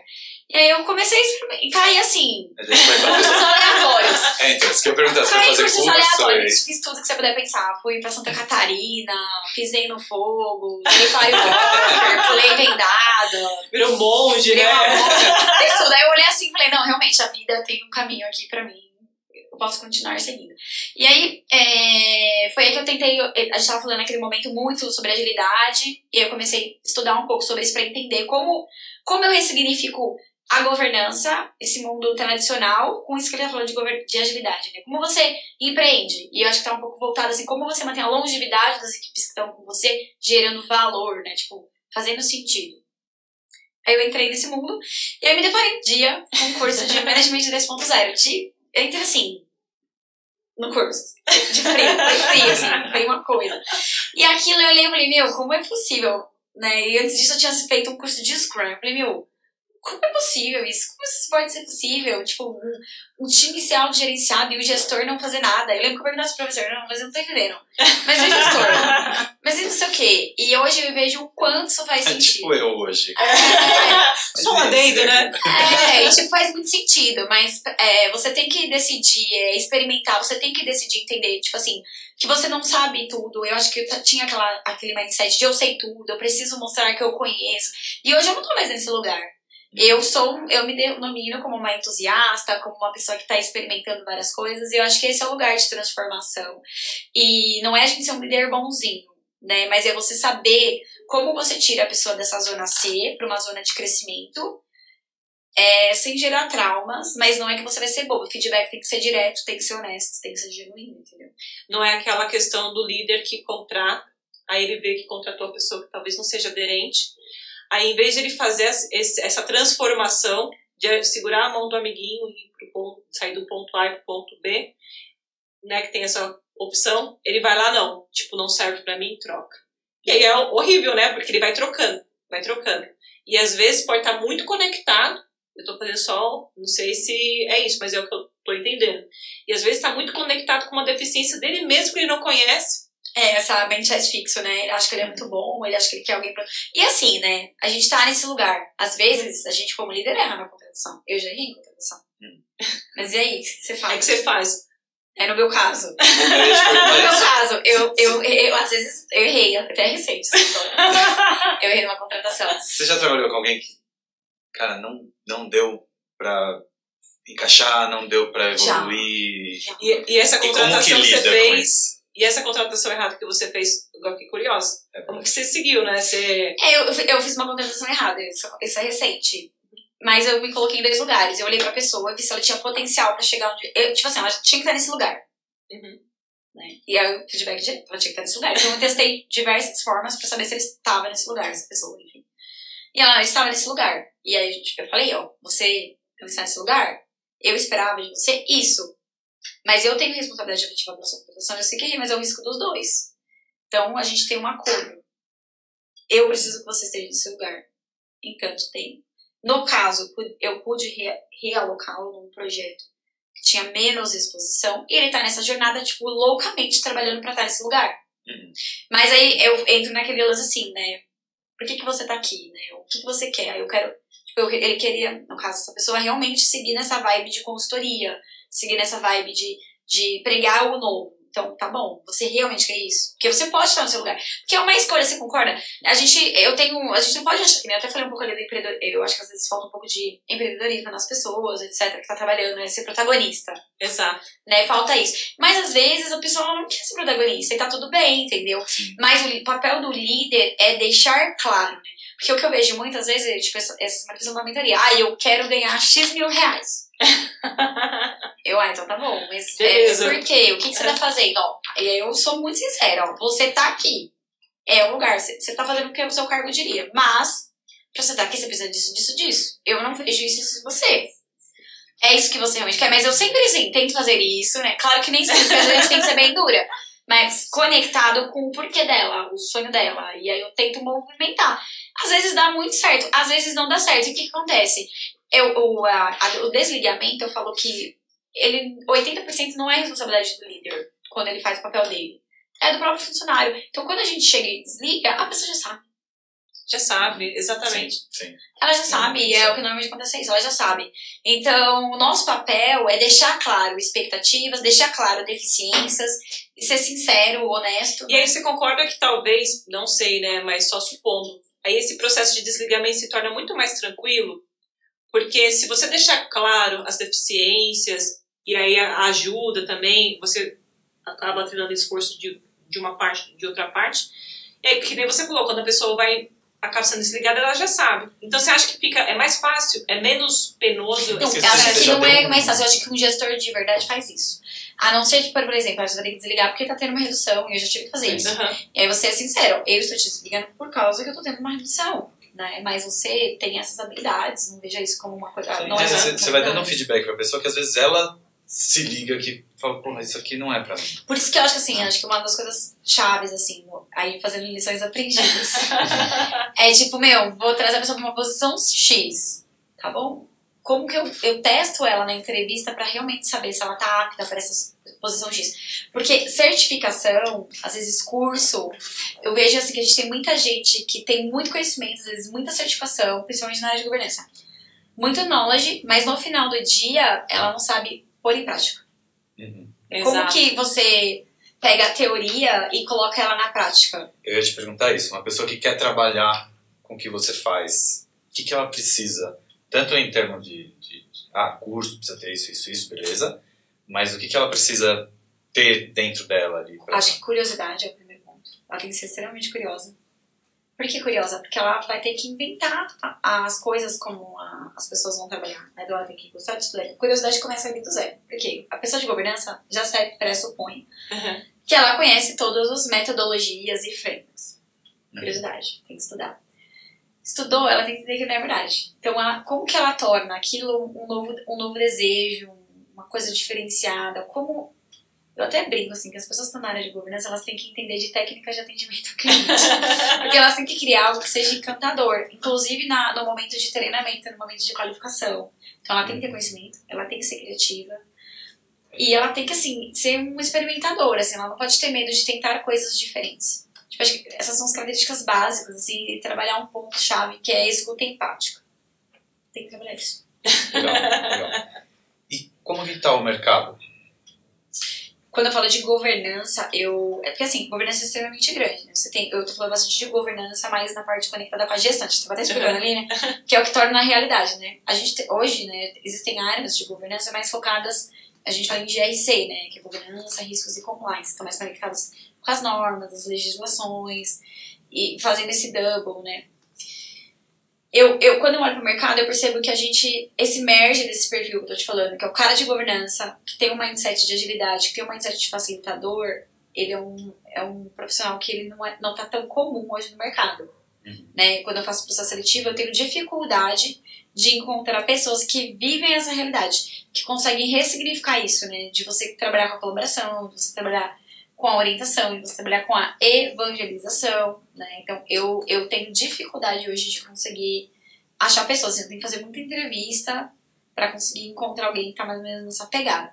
E aí eu comecei a experimentar, cair assim. Cursos aleatórios. É, então, isso que eu perguntar, você vai fazer cursos curso, aleatórios. Fiz tudo que você puder pensar. Fui pra Santa Catarina, pisei no fogo, dei firewalker, pulei vendada. Virou monge, né? Fiz tudo. Aí eu olhei assim e falei, não, realmente, a vida tem um caminho aqui pra mim. Eu posso continuar seguindo. E aí, é, foi aí que eu tentei. A gente tava falando naquele momento muito sobre agilidade, e eu comecei a estudar um pouco sobre isso pra entender como, como eu ressignifico a governança, esse mundo tradicional, com isso que ele tá falando de, de agilidade, né? Como você empreende, e eu acho que tá um pouco voltado assim, como você mantém a longevidade das equipes que estão com você, gerando valor, né? Tipo, fazendo sentido. Aí eu entrei nesse mundo, e aí me deparei um dia com um curso de Management 10.0, de, eu entrei assim, no curso, de frio, foi frio, assim, foi uma coisa. E aquilo eu olhei e falei, meu, como é possível, né? E antes disso eu tinha feito um curso de Scrum, eu falei, meu, como é possível isso? Como isso pode ser possível? Tipo, um, um time ser autogerenciado e o gestor não fazer nada. Eu lembro que eu perguntei pro professor, não, mas eu não tô entendendo. Mas o gestor, mas não sei o quê. E hoje eu vejo o quanto isso faz é sentido. tipo eu hoje. É, Só um adendo, né? É, e tipo, faz muito sentido, mas é, você tem que decidir, é, experimentar, você tem que decidir entender, tipo assim, que você não sabe tudo. Eu acho que eu tinha aquela, aquele mindset de eu sei tudo, eu preciso mostrar que eu conheço. E hoje eu não tô mais nesse lugar. Eu sou, eu me denomino como uma entusiasta, como uma pessoa que está experimentando várias coisas, e eu acho que esse é o lugar de transformação. E não é a gente ser um líder bonzinho, né? Mas é você saber como você tira a pessoa dessa zona C para uma zona de crescimento, é, sem gerar traumas, mas não é que você vai ser bobo. O feedback tem que ser direto, tem que ser honesto, tem que ser genuíno, entendeu? Não é aquela questão do líder que contrata, aí ele vê que contratou a pessoa que talvez não seja aderente, Aí, em vez de ele fazer essa transformação, de segurar a mão do amiguinho e ponto, sair do ponto A para o ponto B, né, que tem essa opção, ele vai lá, não, tipo, não serve para mim, troca. E aí é horrível, né, porque ele vai trocando, vai trocando. E às vezes pode estar muito conectado, eu estou fazendo só, não sei se é isso, mas é o que eu estou entendendo. E às vezes está muito conectado com uma deficiência dele mesmo que ele não conhece, é, essa mindset fixo, né? Ele acha que ele é muito bom, ele acha que ele quer alguém pra... E assim, né? A gente tá nesse lugar. Às vezes, a gente como líder erra na contratação. Eu já errei em contratação. Hum. Mas e aí, o que você faz? É o que você faz? É no meu caso. no meu caso, eu, eu, eu, eu, às vezes eu errei, até recente essa história. eu errei numa contratação. Você já trabalhou com alguém que, cara, não, não deu pra encaixar, não deu pra evoluir? Já. E, e essa contratação e como que, que você fez e essa contratação errada que você fez, eu fiquei curiosa. É Como que você seguiu, né? Você... É, eu, eu fiz uma contratação errada, isso, é recente. Mas eu me coloquei em dois lugares. Eu olhei pra pessoa, vi se ela tinha potencial pra chegar onde. Eu, tipo assim, ela tinha que estar nesse lugar. Uhum. Né? E aí o feedback de ela tinha que estar nesse lugar. Então eu testei diversas formas pra saber se ele estava nesse lugar, essa pessoa, enfim. E ela estava nesse lugar. E aí tipo, eu falei, ó, você está nesse lugar? Eu esperava de você isso. Mas eu tenho responsabilidade afetiva pela sua proteção, eu sei que é, mas é o risco dos dois. Então a gente tem um acordo. Eu preciso que você esteja nesse lugar. Enquanto tem. No caso, eu pude realocá-lo num projeto que tinha menos exposição e ele tá nessa jornada, tipo, loucamente trabalhando para estar nesse lugar. Uhum. Mas aí eu entro naquele lance assim, né? Por que, que você tá aqui, né? O que, que você quer? Eu quero. Tipo, eu, ele queria, no caso, essa pessoa realmente seguir nessa vibe de consultoria, seguir nessa vibe de, de pregar o novo. Então, tá bom, você realmente quer isso? Porque você pode estar no seu lugar. Porque é uma escolha, você concorda? A gente, eu tenho, a gente não pode achar que, né, eu até falei um pouco ali do empreendedorismo, eu acho que às vezes falta um pouco de empreendedorismo nas pessoas, etc, que tá trabalhando, né, ser protagonista. Exato. Né, falta isso. Mas às vezes a pessoa não quer ser protagonista e tá tudo bem, entendeu? Mas o papel do líder é deixar claro, né? Porque o que eu vejo muitas vezes, é, tipo, essa, essa questão da mentoria, ah, eu quero ganhar X mil reais. Eu, ah, então tá bom, mas é, por quê? O que, que você tá fazendo? Ó, e aí eu sou muito sincera, ó, você tá aqui, é o lugar, você, você tá fazendo o que o seu cargo diria, mas pra você estar tá aqui você precisa disso, disso, disso. Eu não vejo isso em você. É isso que você realmente quer, mas eu sempre, assim, tento fazer isso, né? Claro que nem sempre, a gente tem que ser bem dura mas conectado com o porquê dela, o sonho dela. E aí eu tento movimentar. Às vezes dá muito certo, às vezes não dá certo. E o que acontece? Eu, o, a, a, o desligamento, eu falo que ele 80% não é responsabilidade do líder quando ele faz o papel dele. É do próprio funcionário. Então quando a gente chega e desliga, a pessoa já sabe. Já sabe, exatamente. Sim, sim. Ela já sabe, é o que normalmente acontece isso, ela já sabe. Então, o nosso papel é deixar claro expectativas, deixar claro deficiências, e ser sincero, honesto. E aí você concorda que talvez, não sei, né, mas só supondo, aí esse processo de desligamento se torna muito mais tranquilo, porque se você deixar claro as deficiências e aí a ajuda também, você acaba treinando esforço de, de uma parte, de outra parte, e aí, que nem você falou, quando a pessoa vai acaba sendo desligada, ela já sabe. Então você acha que fica é mais fácil, é menos penoso? Não, eu acho que não é mais fácil. Eu acho que um gestor de verdade faz isso. A não ser que, por exemplo, você vai ter que desligar porque tá tendo uma redução e eu já tive que fazer isso. Uhum. E aí você é sincero, eu estou te desligando por causa que eu tô tendo uma redução. Né? Mas você tem essas habilidades, não veja isso como uma coisa. Sim, não é você, você vai dando um feedback pra pessoa que às vezes ela se liga que fala, pô, mas isso aqui não é pra mim. Por isso que eu acho que assim, acho que uma das coisas chaves, assim, aí fazendo lições aprendidas, é tipo, meu, vou trazer a pessoa pra uma posição X, tá bom? Como que eu, eu testo ela na entrevista para realmente saber se ela tá apta para essa posição X? Porque certificação, às vezes curso, eu vejo assim que a gente tem muita gente que tem muito conhecimento, às vezes muita certificação, principalmente na área de governança. Muito knowledge, mas no final do dia ela não sabe pôr em prática. Uhum. Como que você pega a teoria e coloca ela na prática? Eu ia te perguntar isso. Uma pessoa que quer trabalhar com o que você faz, o que, que ela precisa? Tanto em termos de, de, de, ah, curso, precisa ter isso, isso, isso, beleza. Mas o que, que ela precisa ter dentro dela ali? Acho que curiosidade é o primeiro ponto. Ela tem que ser extremamente curiosa. Por que curiosa? Porque ela vai ter que inventar as coisas como a, as pessoas vão trabalhar. Né? Ela tem que gostar de estudar. Curiosidade começa ali do zero. Porque a pessoa de governança já pressupõe uhum. que ela conhece todas as metodologias e frameworks. Curiosidade, tem que estudar. Estudou, ela tem que entender que não é verdade. Então, ela, como que ela torna aquilo um novo, um novo desejo, uma coisa diferenciada? Como eu até brinco, assim, que as pessoas que estão na área de governança, elas têm que entender de técnicas de atendimento ao cliente. Porque elas têm que criar algo que seja encantador. Inclusive na, no momento de treinamento, no momento de qualificação. Então ela tem que ter conhecimento, ela tem que ser criativa. E ela tem que, assim, ser uma experimentadora, assim, ela não pode ter medo de tentar coisas diferentes. Tipo, acho que essas são as características básicas, assim, e trabalhar um ponto-chave, que é a escuta empática. Tem que trabalhar isso. Legal, legal. E como que está o mercado? quando eu falo de governança, eu. É porque assim, governança é extremamente grande. Né? Você tem, eu tô falando bastante de governança, mas na parte conectada com a gestão, a gente tava até explicando ali, né? Que é o que torna a realidade, né? A gente, hoje, né, existem áreas de governança mais focadas, a gente fala em GRC, né? Que é governança, riscos e compliance, estão mais conectadas com as normas, as legislações, e fazendo esse double, né? eu, eu, quando eu olho pro mercado, eu percebo que a gente, esse merge desse perfil que eu tô te falando, que é o cara de governança, que tem um mindset de agilidade, que tem um mindset de facilitador, ele é um, é um profissional que ele não, é, não tá tão comum hoje no mercado. Uhum. Né? Quando eu faço processo seletivo, eu tenho dificuldade de encontrar pessoas que vivem essa realidade, que conseguem ressignificar isso, né? De você trabalhar com a colaboração, de você trabalhar com a orientação, de você trabalhar com a evangelização, né? Então, eu, eu tenho dificuldade hoje de conseguir achar pessoas. Eu tenho que fazer muita entrevista para conseguir encontrar alguém que tá mais ou menos nessa pegada.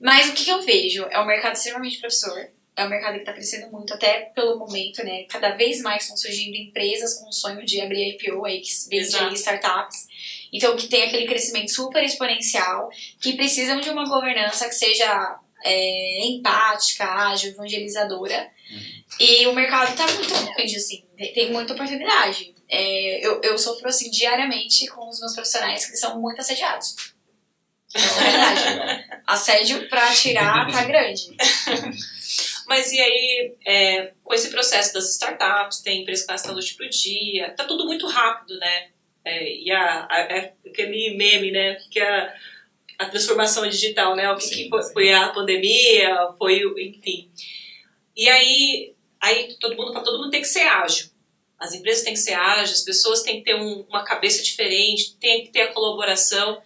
Mas o que, que eu vejo? É um mercado extremamente professor. É um mercado que está crescendo muito, até pelo momento, né? Cada vez mais estão surgindo empresas com o sonho de abrir IPO aí, que vendem startups. Então, que tem aquele crescimento super exponencial, que precisam de uma governança que seja é, empática, ágil, evangelizadora. E o mercado tá muito grande, assim, tem- muita oportunidade. É, eu, eu sofro, assim, diariamente com os meus profissionais que são muito assediados. É verdade. Assédio pra tirar tá grande. Mas e aí, é, com esse processo das startups, tem empresa que da noite pro dia, tá tudo muito rápido, né? É, e a, a- é aquele meme, né? Que a, a transformação digital, né? O que, Sim, que foi, foi a pandemia, foi o. enfim. E aí, aí todo mundo fala, todo mundo tem que ser ágil. As empresas têm que ser ágeis, as pessoas têm que ter um- uma cabeça diferente, tem que ter a colaboração.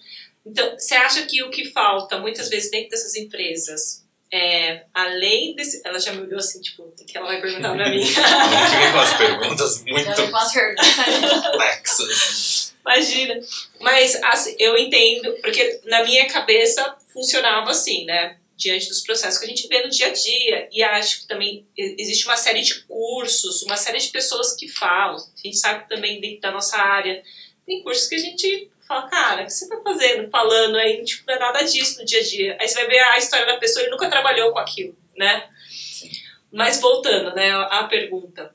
Então, você acha que o que falta, muitas vezes, dentro dessas empresas, é, além desse. Ela já me olhou assim, tipo, o que ela vai perguntar pra mim? A gente vem com as perguntas muito com as perguntas. complexas. Imagina. Mas assim, eu entendo, porque na minha cabeça funcionava assim, né? Diante dos processos que a gente vê no dia a dia. E acho que também existe uma série de cursos, uma série de pessoas que falam. A gente sabe também dentro da nossa área tem cursos que a gente fala, cara, o que você tá fazendo? Falando aí, tipo, não é nada disso no dia a dia. Aí você vai ver a história da pessoa, ele nunca trabalhou com aquilo, né? Mas voltando, né, à pergunta.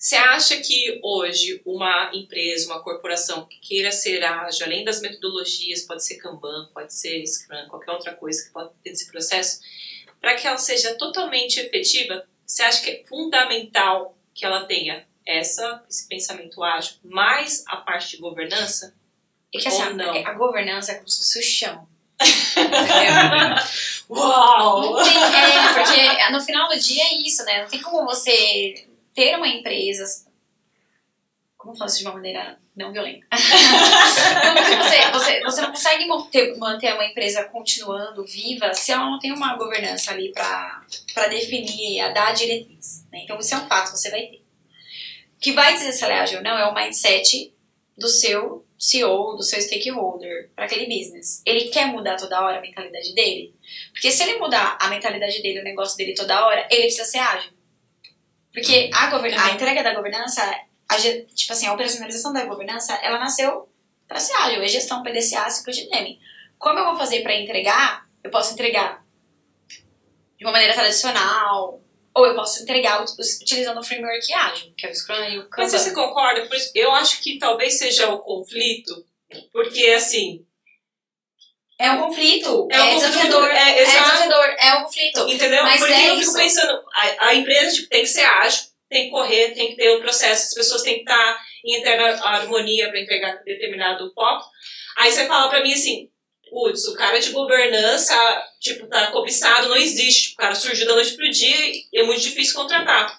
Você acha que hoje uma empresa, uma corporação que queira ser ágil, além das metodologias, pode ser Kanban, pode ser Scrum, qualquer outra coisa que pode ter esse processo, para que ela seja totalmente efetiva, você acha que é fundamental que ela tenha essa, esse pensamento ágil, mais a parte de governança? É que assim, não. a governança é como se fosse o chão. Uau! Tem- é, porque no final do dia é isso, né? Não tem como você ter uma empresa. Como eu isso de uma maneira não violenta? Você, você, você não consegue manter, manter uma empresa continuando viva se ela não tem uma governança ali pra definir, a dar a diretriz. Né? Então isso é um fato, você vai ter. O que vai ágil ou não é o mindset do seu CEO, do seu stakeholder para aquele business. Ele quer mudar toda hora a mentalidade dele? Porque se ele mudar a mentalidade dele, o negócio dele toda hora, ele precisa ser ágil. Porque a, a entrega da governança, a, tipo assim, a operacionalização da governança, ela nasceu para ser ágil. É gestão PDCA, ciclo de naming. Como eu vou fazer para entregar? Eu posso entregar de uma maneira tradicional, ou eu posso entregar ut- utilizando o framework ágil, que é o Scrum e o Mas Kanban. você concorda? Por isso, eu acho que talvez seja o conflito, porque assim, É um conflito, É é, um conflito, desafiador, é, é, desafiador, é um conflito. Entendeu? Mas Porque é eu fico isso. pensando, a, a empresa tipo, tem que ser ágil, tem que correr, tem que ter um processo, as pessoas têm que estar em eterna harmonia para entregar determinado foco. Aí você fala pra mim assim, putz, o cara de governança, tipo, tá cobiçado, não existe. Tipo, o cara surgiu da noite pro dia e é muito difícil contratar.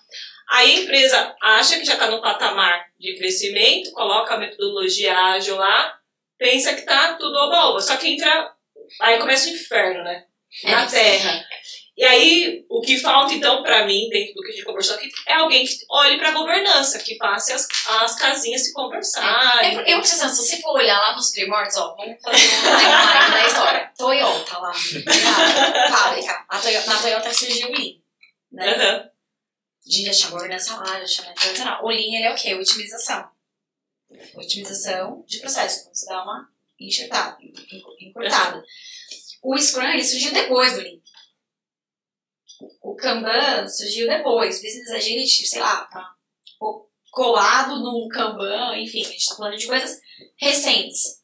Aí a empresa acha que já está no patamar de crescimento, coloca a metodologia ágil lá, pensa que tá tudo oba-oba. Só que entra. Aí começa o inferno, né? Na É. Terra. E aí, o que falta, então, pra mim, dentro do que a gente conversou aqui, é alguém que olhe pra governança, que faça as, as casinhas se conversarem. É porque eu preciso, se você for olhar lá nos primórdios, ó, vamos fazer um timeline da história. Toyota lá, tá? fábrica. A Toyota, na Toyota surgiu o Lean, né? A gente já tinha governança lá, já tinha. O Lean, ele é o quê? Otimização. Otimização de processo. Então, você dá uma enxertada, en- encurtada. O Scrum, ele surgiu depois do Lean. O Kanban surgiu depois. Business Agility, sei lá, tá co- colado no Kanban, enfim, a gente tá falando de coisas recentes.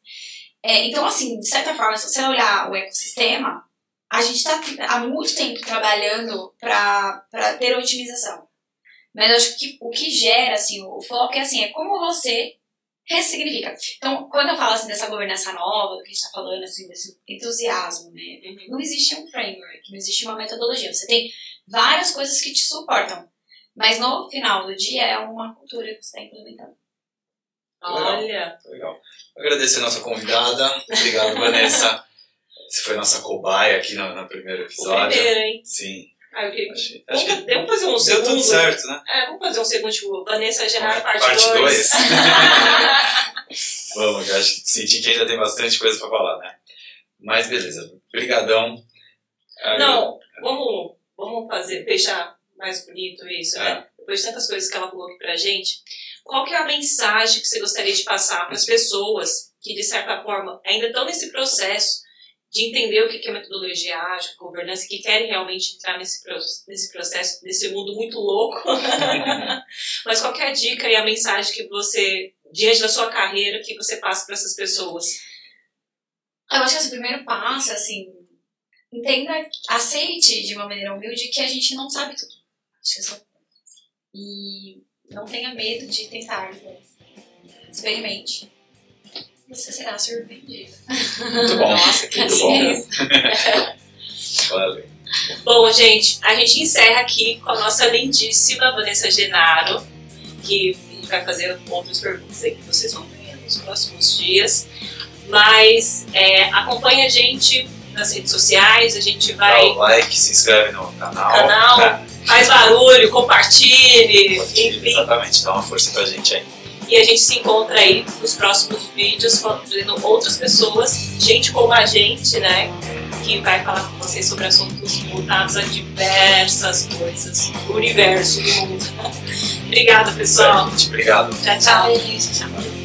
É, então, assim, de certa forma, se você olhar o ecossistema, a gente está há muito tempo trabalhando para ter otimização. Mas eu acho que o que gera, assim, o foco é assim, é como você ressignifica. Então, quando eu falo assim dessa governança nova, do que a gente está falando, assim, desse entusiasmo, né? Não existe um framework, não existe uma metodologia. Você tem várias coisas que te suportam. Mas no final do dia é uma cultura que você está implementando. Olha. Legal. Agradecer a nossa convidada. Obrigado, Vanessa. Você foi nossa cobaia aqui no, no primeiro O episódio. primeiro, hein? Sim. Ah, eu queria- Acho, acho Vamos, que vamos fazer um deu segundo. tudo certo, né? É, vamos fazer um segundo, tipo, Vanessa Gerar, parte Parte 2. dois. Vamos, eu acho que senti que ainda tem bastante coisa pra falar, né? Mas beleza. Obrigadão. Aí, Não, vamos, vamos fazer, fechar mais bonito isso, né? É. Depois de tantas coisas que ela falou aqui pra gente, qual que é a mensagem que você gostaria de passar para as pessoas que, de certa forma, ainda estão nesse processo de entender o que é metodologia ágil, governança, que querem realmente entrar nesse, nesse processo, nesse mundo muito louco. Mas qualquer dica e a mensagem que você, diante da sua carreira, que você passa para essas pessoas? Eu acho que esse primeiro passo, assim, entenda, aceite de uma maneira humilde que a gente não sabe tudo. Acho que é só. E não tenha medo de tentar. Experimente você será surpreendido. Muito bom. Nossa, que Muito bom. Valeu. Bom, gente, a gente encerra aqui com a nossa lindíssima Vanessa Genaro, que a gente vai fazer outras perguntas aí que vocês vão ver nos próximos dias. Mas é, acompanha a gente nas redes sociais, a gente vai. Dá o like, se inscreve no canal. canal faz barulho, compartilhe, enfim. Exatamente, dá uma força pra gente aí. E a gente se encontra aí nos próximos vídeos, trazendo outras pessoas, gente como a gente, né? Que vai falar com vocês sobre assuntos voltados a diversas coisas do universo, do mundo. Obrigada, pessoal. Obrigado. Tchau, tchau. tchau.